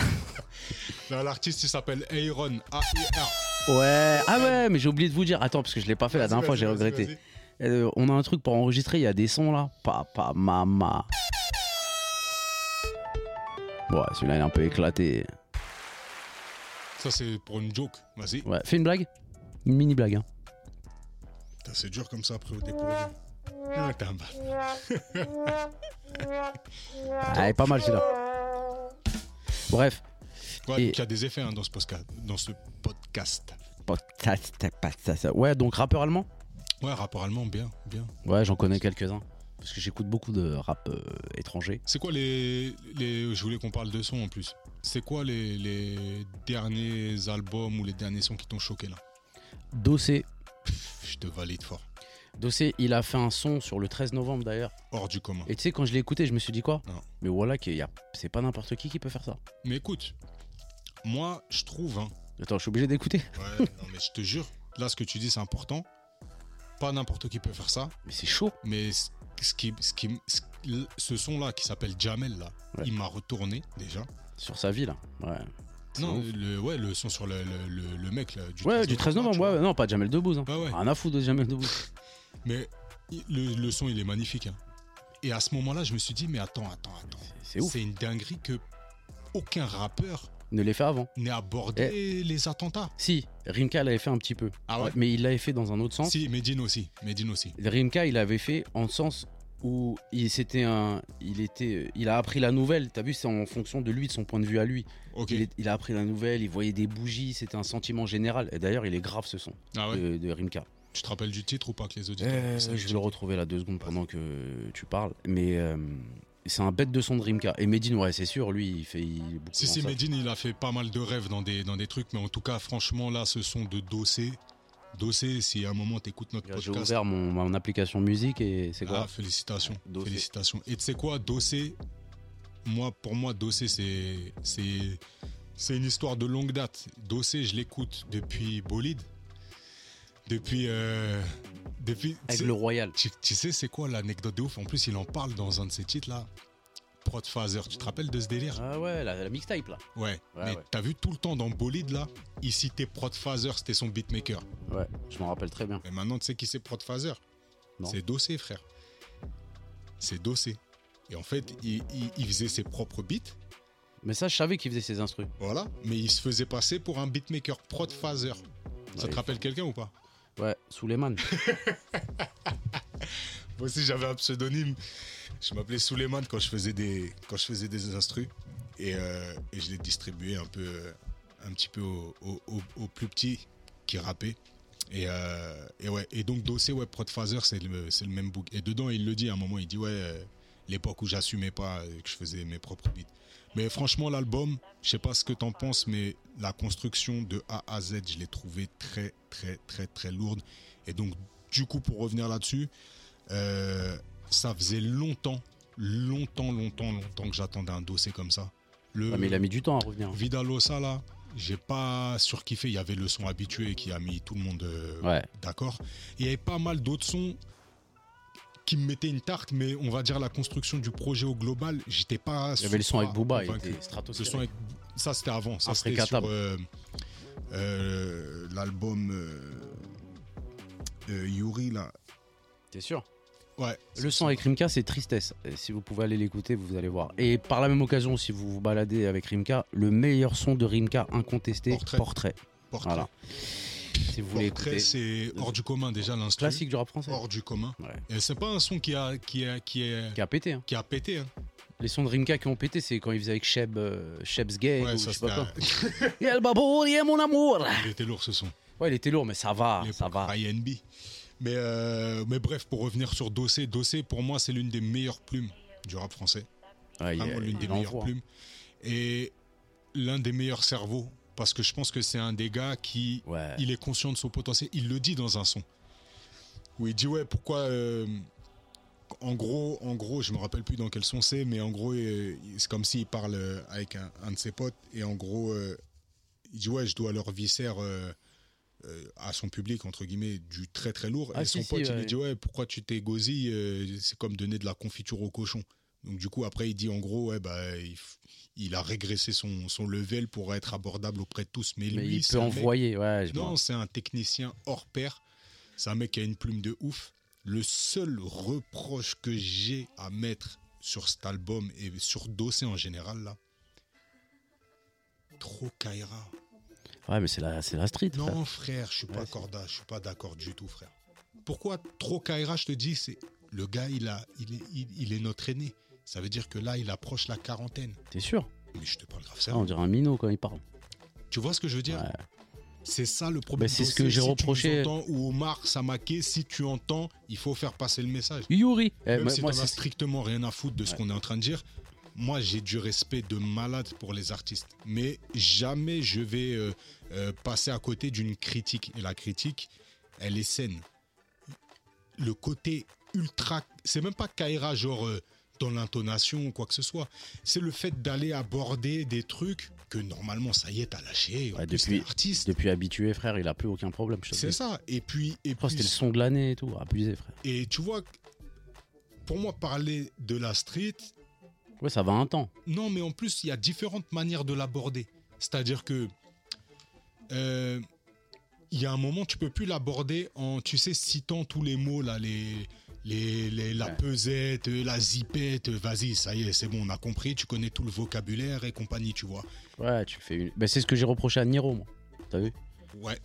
Là, L'artiste il s'appelle Aaron, A-I-R. Ouais, ah ouais, mais j'ai oublié de vous dire. Attends, parce que je l'ai pas fait la dernière fois, j'ai regretté. Euh, on a un truc pour enregistrer, il y a des sons là. Papa, mama. Ouais, celui-là il est un peu éclaté. Ça, c'est pour une joke. Vas-y. Ouais, fais une blague Une mini blague. Hein. Putain, C'est dur comme ça après au découvrir. Ah, t'es un bâtard. Ah, elle est pas mal celui-là. Bref, Ouais, Et- il y a des effets hein, dans, ce podcast, dans ce podcast. ouais, donc rappeur allemand? Ouais, rapport allemand, bien, bien. Ouais, j'en connais quelques-uns. Parce que j'écoute beaucoup de rap euh, étranger. C'est quoi les, les. Je voulais qu'on parle de sons en plus. C'est quoi les, les derniers albums ou les derniers sons qui t'ont choqué là? Dossé. Je te valide fort. Dossé, il a fait un son sur le 13 novembre d'ailleurs. Hors du commun. Et tu sais, quand je l'ai écouté, je me suis dit quoi? Non. Mais voilà, c'est pas n'importe qui qui peut faire ça. Mais écoute, moi, je trouve. Hein, Attends, je suis obligé d'écouter. ouais, non, mais je te jure, là, ce que tu dis, c'est important. Pas n'importe qui peut faire ça. Mais c'est chaud. Mais ce qui, ce qui, ce, son-là qui s'appelle Jamel, là, Ouais. il m'a retourné déjà. Sur sa vie là. Ouais. Non, le, ouais, le son sur le, le, mec là, du Ouais, du 13 novembre, ouais, ouais, non, pas Jamel Debbouze. Hein. Ouais, ouais. Rien à foutre de Jamel Debbouze. Mais le, le son, il est magnifique. hein. Et à ce moment-là, je me suis dit, mais attends, attends, attends. C'est une dinguerie que aucun rappeur Ne l'ait fait avant. n'ait abordé les attentats. Si, Rimka l'avait fait un petit peu. Ah ouais Mais il l'avait fait dans un autre sens. Si, Medine aussi. Medine aussi. Rimka, il avait fait en sens où il c'était un, il était, il a appris la nouvelle. T'as vu, c'est en fonction de lui, de son point de vue à lui. Il, est- il a appris la nouvelle, il voyait des bougies, c'était un sentiment général. Et d'ailleurs, il est grave ce son Ah ouais. de, de Rimka. Tu te rappelles du titre ou pas que les auditeurs Euh, savent je vais le retrouver là deux secondes pendant que tu parles. Mais euh, c'est un bête de son de Rimka. Et Medine, ouais, c'est sûr, lui, il fait il Si, si. Medine, il a fait pas mal de rêves dans des, dans des trucs, mais en tout cas, franchement, là, ce son de Dossé. Dossé, si à un moment t'écoutes notre J'ai podcast. ouvert mon, mon application musique et c'est quoi Ah, félicitations. Dossé. Félicitations. Et tu sais quoi, Dossé, moi, pour moi, Dossé, c'est, c'est, c'est une histoire de longue date. Dossé, je l'écoute depuis Bolide. Depuis. euh, depuis Avec le Royal. tu, tu sais, c'est quoi l'anecdote de ouf? En plus, il en parle dans un de ses titres là. Prod Phaser. Tu te rappelles de ce délire? Ah ouais, la, la mixtape là. Ouais. Ouais, mais ouais. t'as vu tout le temps dans Bolide là Il citait Prod Phaser, c'était son beatmaker. Ouais, je m'en rappelle très bien. Et maintenant, tu sais qui c'est Prod Phaser? C'est Dossé, frère. C'est Dossé. Et en fait, il, il- il faisait ses propres beats, Mais ça, je savais qu'il faisait ses instrus. voilà, mais il se faisait passer pour un beatmaker Prod Phaser. Ça Ouais. te rappelle quelqu'un ou pas? Ouais, Suleiman. Moi aussi, j'avais un pseudonyme. Je m'appelais Suleiman quand je faisais des, quand je faisais des instrus. Et, euh, et je les distribuais un peu, euh, un petit peu aux, plus petits qui rappaient. Et, euh, et ouais. Et donc, Dossé, ouais, c'est le, le même book. Et dedans, il le dit à un moment, il dit, ouais, l'époque où j'assumais pas, que je faisais mes propres beats. Mais franchement, l'album, je sais pas ce que t'en penses, mais la construction de A à Z, je l'ai trouvé très, très, très, très lourde. Et donc, du coup, pour revenir là-dessus, euh, ça faisait longtemps, longtemps, longtemps, longtemps que j'attendais un dossier comme ça. Le Ouais, mais il a mis du temps à revenir. Vidalosa, là, j'ai pas surkiffé. Il y avait le son habitué qui a mis tout le monde euh, Ouais. d'accord. Il y avait pas mal d'autres sons qui me mettaient une tarte, mais on va dire la construction du projet au global, j'étais pas. Il y avait le son avec Booba, il était Le stratosphérique. son avec- Ça, c'était avant. Ça, c'était sur euh, euh, l'album euh, euh, Yuri, là. T'es sûr? Ouais. Le son avec Rimka, c'est tristesse. Et si vous pouvez aller l'écouter, vous allez voir. Et par la même occasion, si vous vous baladez avec Rimka, le meilleur son de Rimka incontesté, Portrait. Portrait. Portrait. Voilà. Si vous Portrait, c'est hors du commun déjà l'instru. Classique du rap français. Hors du commun. Ouais. Et c'est pas un son qui a, qui a, qui est, Qui a pété. hein. qui a pété. Hein. Les sons de Rimka qui ont pété, c'est quand il faisait avec Sheb, euh, Sheb's Gay. Ouais, ou ça je sais pas quoi. El Babour, mon amour. Il était lourd ce son. Ouais, il était lourd, mais ça va, ça va. INB. Mais, euh, mais bref, pour revenir sur Dossé, Dossé pour moi c'est l'une des meilleures plumes du rap français. Vraiment l'une des il meilleures envoie. plumes. Et l'un des meilleurs cerveaux. Parce que je pense que c'est un des gars qui Ouais. il est conscient de son potentiel. Il le dit dans un son. Où il dit ouais pourquoi euh, en gros en gros je me rappelle plus dans quel son c'est mais en gros euh, c'est comme s'il parle euh, avec un, un de ses potes et en gros euh, il dit ouais je dois leur viscère euh, euh, à son public entre guillemets du très très lourd Ah, et si, son si, pote il ouais. lui dit ouais pourquoi tu t'es euh, c'est comme donner de la confiture au cochon donc du coup après il dit en gros ouais bah il, a régressé son, son level pour être abordable auprès de tous mais, Mais lui il peut mec- envoyer, ouais. je non, c'est un technicien hors pair. C'est un mec qui a une plume de ouf. Le seul reproche que j'ai à mettre sur cet album et sur Dossé en général, là, trop Kaira. Ouais, mais c'est la, c'est la street. frère. Non, frère, je suis pas Ouais, c'est- corda, je suis pas d'accord du tout, frère. Pourquoi trop Kaira Je te dis, c'est le gars, il a, il est, il, il est notre aîné. Ça veut dire que là, il approche la quarantaine. T'es sûr? Mais je te parle grave Ah, ça. On dirait un minot quand il parle. Tu vois ce que je veux dire? Ouais. C'est ça le problème. Bah, c'est ce que j'ai si tu reproché. entends, ou Omar Samake, si tu entends, il faut faire passer le message. Yuri Eh, Même moi, si moi, as strictement rien à foutre de ce Ouais. qu'on est en train de dire, moi j'ai du respect de malade pour les artistes. Mais jamais je vais euh, euh, passer à côté d'une critique. Et la critique, elle est saine. Le côté ultra. C'est même pas Kaira, genre euh, dans l'intonation ou quoi que ce soit. C'est le fait d'aller aborder des trucs que normalement, ça y est, t'as lâché. Ouais, depuis- artiste. Depuis habitué, frère, il a plus aucun problème. C'est ça. Et puis. Et, que c'était le son de l'année et tout. Abusé, frère. et tu vois, pour moi, parler de la street, Ouais, ça va un temps. Non, mais en plus, il y a différentes manières de l'aborder. C'est-à-dire que euh, il y a un moment, tu peux plus l'aborder en, tu sais, citant tous les mots là, les, les, les- la Ouais. pesette, la zipette. Vas-y, ça y est, c'est bon, on a compris. Tu connais tout le vocabulaire et compagnie, tu vois. Ouais, tu fais une. Bah, c'est ce que j'ai reproché à Niro, moi. T'as vu? Ouais,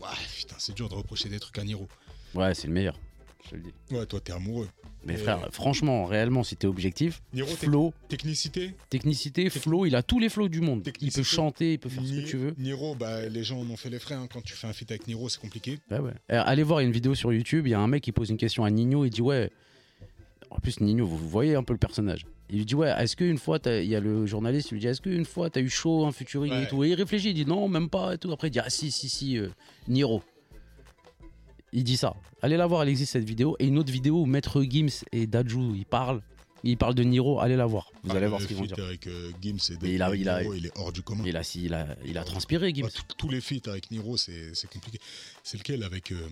ouais, putain, c'est dur de reprocher des trucs à Niro. Ouais, c'est le meilleur. Je te le dis. Ouais, toi, t'es amoureux. Mais frère, franchement, réellement, si t'es objectif, Niro, flow, technicité. technicité, flow, il a tous les flows du monde. Il peut chanter, il peut faire ce que tu veux. Niro, bah, les gens en ont fait les frais. hein. Quand tu fais un feat avec Niro, c'est compliqué. Ouais, ouais. Euh, allez voir, il y a une vidéo sur YouTube, il y a un mec qui pose une question à Nino, il dit ouais. En plus, Nino, vous voyez un peu le personnage. Il lui dit ouais, est-ce qu'une fois, il y a le journaliste, il lui dit est-ce qu'une fois t'as eu chaud, un Ouais. et tout? Et il réfléchit, il dit non, même pas et tout. Après, il dit ah si, si, si, euh, Niro. Il dit ça. Allez la voir, elle existe cette vidéo. Et une autre vidéo où Maître Gims et Dajou, ils parlent. Ils parlent de Niro, allez la voir. Vous Ah, allez voir ce qu'ils vont dire. avec euh, Gims et il a- il a- Niro, il est hors du commun. Il a, il a, il a transpiré, Gims. Bah, tout- tous les feats avec Niro, c'est compliqué. C'est lequel avec. euh,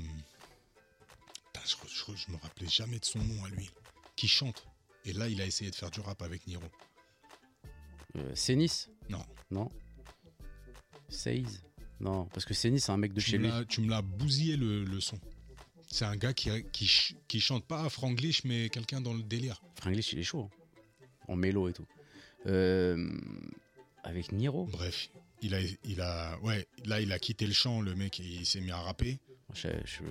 putain, je, je- je me rappelais jamais de son nom à lui. Qui chante. Et là, il a essayé de faire du rap avec Niro. Euh, Sénis Non. Non. Seize Non, parce que Sénis, c'est un mec de Tu chez lui. tu me l'as bousillé le, le son. C'est un gars qui, qui, ch- qui chante pas franglish, mais quelqu'un dans le délire. Franglish, il est chaud. hein. En mélo et tout. Euh, avec Niro Bref, il a, il a, ouais, là il a quitté le chant, le mec, il s'est mis à rapper. Je- je-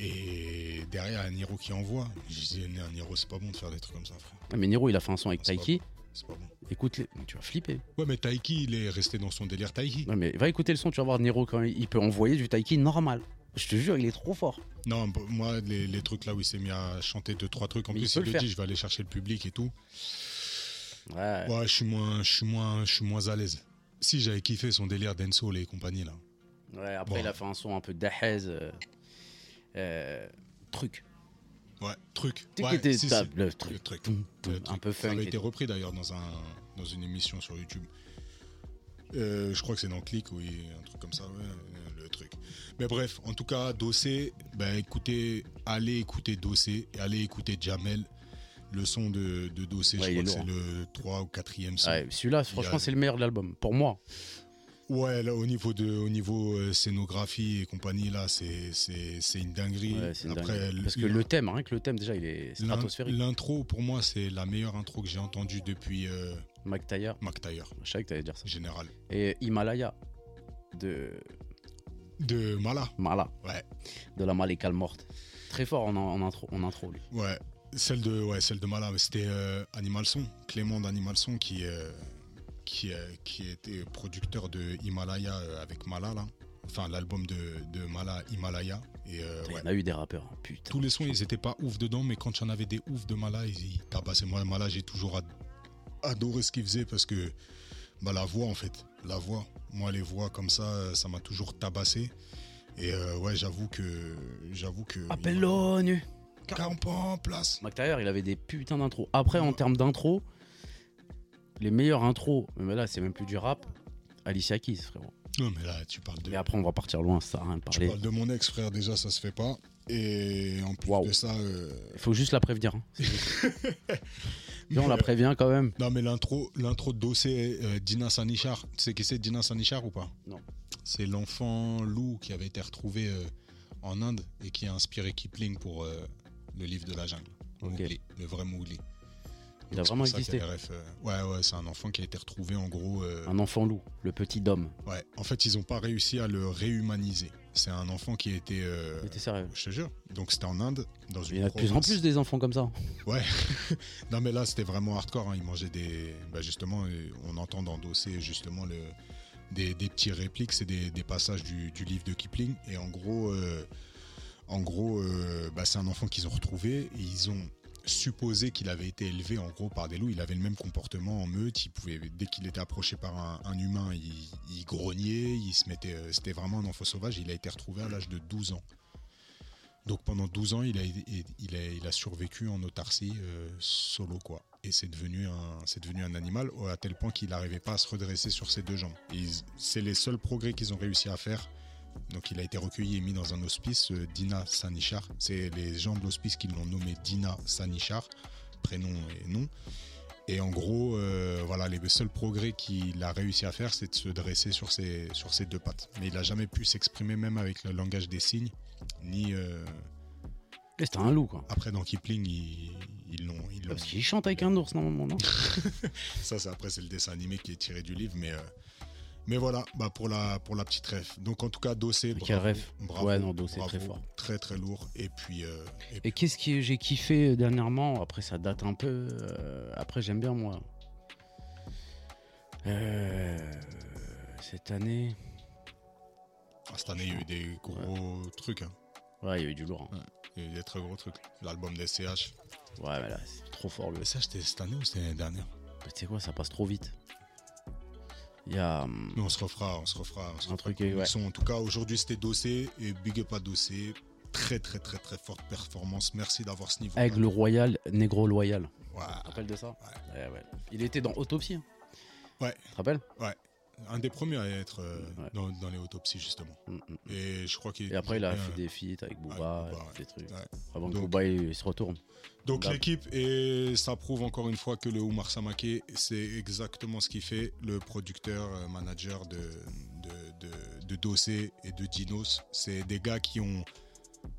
Et derrière, un Niro qui envoie. Je disais, un Niro, c'est pas bon de faire des trucs comme ça, frère. Ah, mais Niro, il a fait un son avec Taiki. C'est pas bon. Écoute, les... tu vas flipper. Ouais, mais Taiki, il est resté dans son délire Taiki. Ouais, mais va écouter le son, tu vas voir Niro quand il peut envoyer du Taiki normal. Je te jure, il est trop fort. Non, b- moi, les, les trucs là où il s'est mis à chanter deux, trois trucs, en Mais il plus, peut il le faire. dit, je vais aller chercher le public et tout. Ouais. Ouais, je suis moins, je suis moins, je suis moins à l'aise. Si j'avais kiffé son délire d'Enso et compagnie là. Ouais, après, Bon. il a fait un son un peu Dahez. euh, euh, truc. Ouais, truc. Ouais, si, ça, si. le truc. Le truc. Toum, toum, Le un peu Ça funk. avait et été repris d'ailleurs dans, un, dans une émission sur YouTube. Euh, je crois que c'est dans Click, oui, un truc comme ça, ouais, le truc. Mais bref, en tout cas, Dossé, ben écoutez, allez écouter Dossé et allez écouter Jamel. Le son de, de Dossé, Ouais, je crois que c'est lourd, le 3 ou 4e son. Ouais, Celui-là, franchement, a- c'est le meilleur de l'album. Pour moi. Ouais, là, au niveau de au niveau euh, scénographie et compagnie, là, c'est c'est c'est une dinguerie. Ouais, une Après, dinguerie. Parce que le thème, rien que le thème, déjà, il est stratosphérique. L'intro, pour moi, c'est la meilleure intro que j'ai entendue depuis euh, Taylor, McTyre, je savais que t'allais dire ça. général. Et Himalaya, de De Mala, Mala, ouais. de la Malécale morte. Très fort en, en intro, en intro, lui. Ouais, celle de, ouais, celle de Mala, c'était euh, Animal Son, Clément d'Animal Son qui, euh, qui, euh, qui était producteur de Himalaya euh, avec Mala, là. Enfin, l'album de, de Mala, Himalaya. Et Il y ouais. en a eu des rappeurs, hein, putain. Tous les sons, ils étaient pas ouf dedans, mais quand il y en avait des ouf de Mala, ils, ils tabassaient. Moi, Mala, j'ai toujours ad- adoré ce qu'il faisait parce que bah, la voix, en fait, la voix. Moi, les voix comme ça, euh, ça m'a toujours tabassé. Et euh, ouais, j'avoue que. J'avoue que. Appelle-le nu. Camp en place. Mac Taylor, il avait des putains d'intros. Après, en termes d'intro, les meilleurs intros, mais là, c'est même plus du rap, Alicia Keys, frérot. Non, mais là, tu parles de. Et après, on va partir loin, ça rien de Tu parler. parles de mon ex, frère, déjà, ça se fait pas. Et en plus de ça. euh, Il faut juste la prévenir. hein. Puis on la euh, prévient quand même. Non, mais l'intro, l'intro de Dossé, euh, Dina Sanichar. Tu sais qui c'est Dina Sanichar ou pas? Non. C'est l'enfant loup qui avait été retrouvé euh, en Inde et qui a inspiré Kipling pour euh, le livre de la jungle. Mowgli, le vrai Mowgli. Il Donc, a vraiment existé. ouais, ouais, c'est un enfant qui a été retrouvé en gros. Un enfant loup, le petit dôme. ouais. En fait, ils n'ont pas réussi à le réhumaniser. C'est un enfant qui a été. euh, Mais t'es sérieux je te jure. Donc c'était en Inde, dans une Il y en a de plus en plus des enfants comme ça. Ouais. non, mais là, c'était vraiment hardcore. hein. Ils mangeaient des. Bah, justement, euh, on entend dans Dossé, justement, le... des, des petits répliques. C'est des, des passages du, du livre de Kipling. Et en gros, euh, en gros euh, bah, c'est un enfant qu'ils ont retrouvé. Et ils ont supposé qu'il avait été élevé, en gros, par des loups. Il avait le même comportement en meute. Il pouvait, dès qu'il était approché par un, humain, il, grognait. Il se mettait. euh, C'était vraiment un enfant sauvage. Il a été retrouvé à l'âge de 12 ans. Donc pendant 12 ans, il a, survécu en autarcie euh, solo quoi. Et c'est devenu un, c'est devenu un animal à tel point qu'il n'arrivait pas à se redresser sur ses deux jambes. C'est les seuls progrès qu'ils ont réussi à faire. Donc il a été recueilli et mis dans un hospice, euh, Dina Sanichar. C'est les gens de l'hospice qui l'ont nommé Dina Sanichar, prénom et nom. Et en gros, euh, voilà, les seuls progrès qu'il a réussi à faire, c'est de se dresser sur ses, sur ses deux pattes. Mais il n'a jamais pu s'exprimer même avec le langage des signes, ni euh, C'était un loup, quoi. après dans Kipling, ils l'ont. ils l'ont- Parce qu'il chante avec un ours, normalement, non Ça, c'est après, c'est le dessin animé qui est tiré du livre, mais. euh, mais voilà, bah pour la pour la petite ref. Donc en tout cas, Dossé. Bravo, ref bravo, Ouais, non, Dossé, bravo, très fort. Très très lourd. Et puis. euh, et Et qu'est-ce que j'ai kiffé dernièrement? Après, ça date un peu. euh, après, j'aime bien, moi. Euh, cette année. ah, cette année, il y a eu des gros trucs. hein. Ouais, il y a eu du lourd. hein. Il y a eu des très gros trucs. L'album des CH. Ouais, mais là, c'est trop fort, le. C'était cette année ou c'était l'année dernière? Tu sais quoi, ça passe trop vite. Il y a. Mais on se refera, on se refera. on se Un refera truc, ouais. En tout cas, aujourd'hui, c'était Dossé et Big Up à Dossé. Très très très très forte performance. Merci d'avoir ce niveau. Aigle Royal, Negro Loyal. Ouais. Tu te rappelles de ça ouais. ouais. Il était dans Autopsie. hein. Ouais. Tu te rappelles? Ouais. Un des premiers à être euh, Ouais. dans, dans les autopsies, justement. Mm, mm. Et je crois qu'il Et après, il a fait des feats avec Booba, Booba, il a ouais. fait des trucs. Ouais. Avant que Donc- Booba il, il se retourne. Donc l'équipe, et ça prouve encore une fois que le Oumar Samake, c'est exactement ce qu'il fait, le producteur, euh, manager de, de, de, de Dossé et de Dinos. C'est des gars qui ont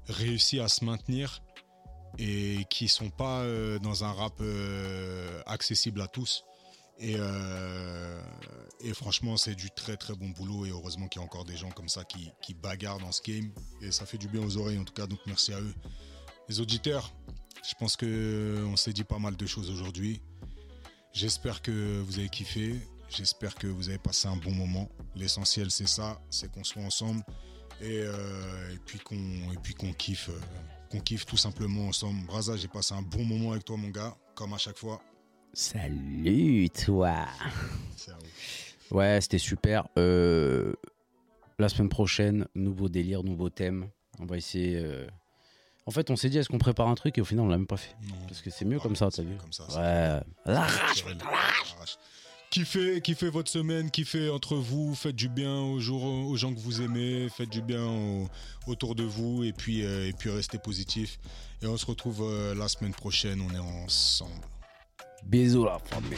réussi à se maintenir et qui sont pas euh, dans un rap accessible à tous. Et, euh, et franchement, c'est du très très bon boulot. Et heureusement qu'il y a encore des gens comme ça qui, qui bagarrent dans ce game. Et ça fait du bien aux oreilles en tout cas. Donc merci à eux. Les auditeurs, je pense que on s'est dit pas mal de choses aujourd'hui. J'espère que vous avez kiffé. J'espère que vous avez passé un bon moment. L'essentiel, c'est ça, c'est qu'on soit ensemble et, euh, puis qu'on puis qu'on kiffe, euh, qu'on kiffe tout simplement ensemble. Braza, j'ai passé un bon moment avec toi, mon gars, comme à chaque fois. Salut toi. Ouais, c'était super. Euh, la semaine prochaine, nouveau délire, nouveau thème. On va essayer. euh, En fait, on s'est dit, est-ce qu'on prépare un truc et au final, on l'a même pas fait. Non. Parce que c'est mieux comme ça, t'as vu Comme ça. Ouais. L'arrache naturel. Arrache. Kiffez, kiffez votre semaine, kiffez entre vous, faites du bien aux, jours, aux gens que vous aimez, faites du bien au- autour de vous et puis, euh, et puis restez positifs. Et on se retrouve la semaine prochaine, on est ensemble. Bezura for me.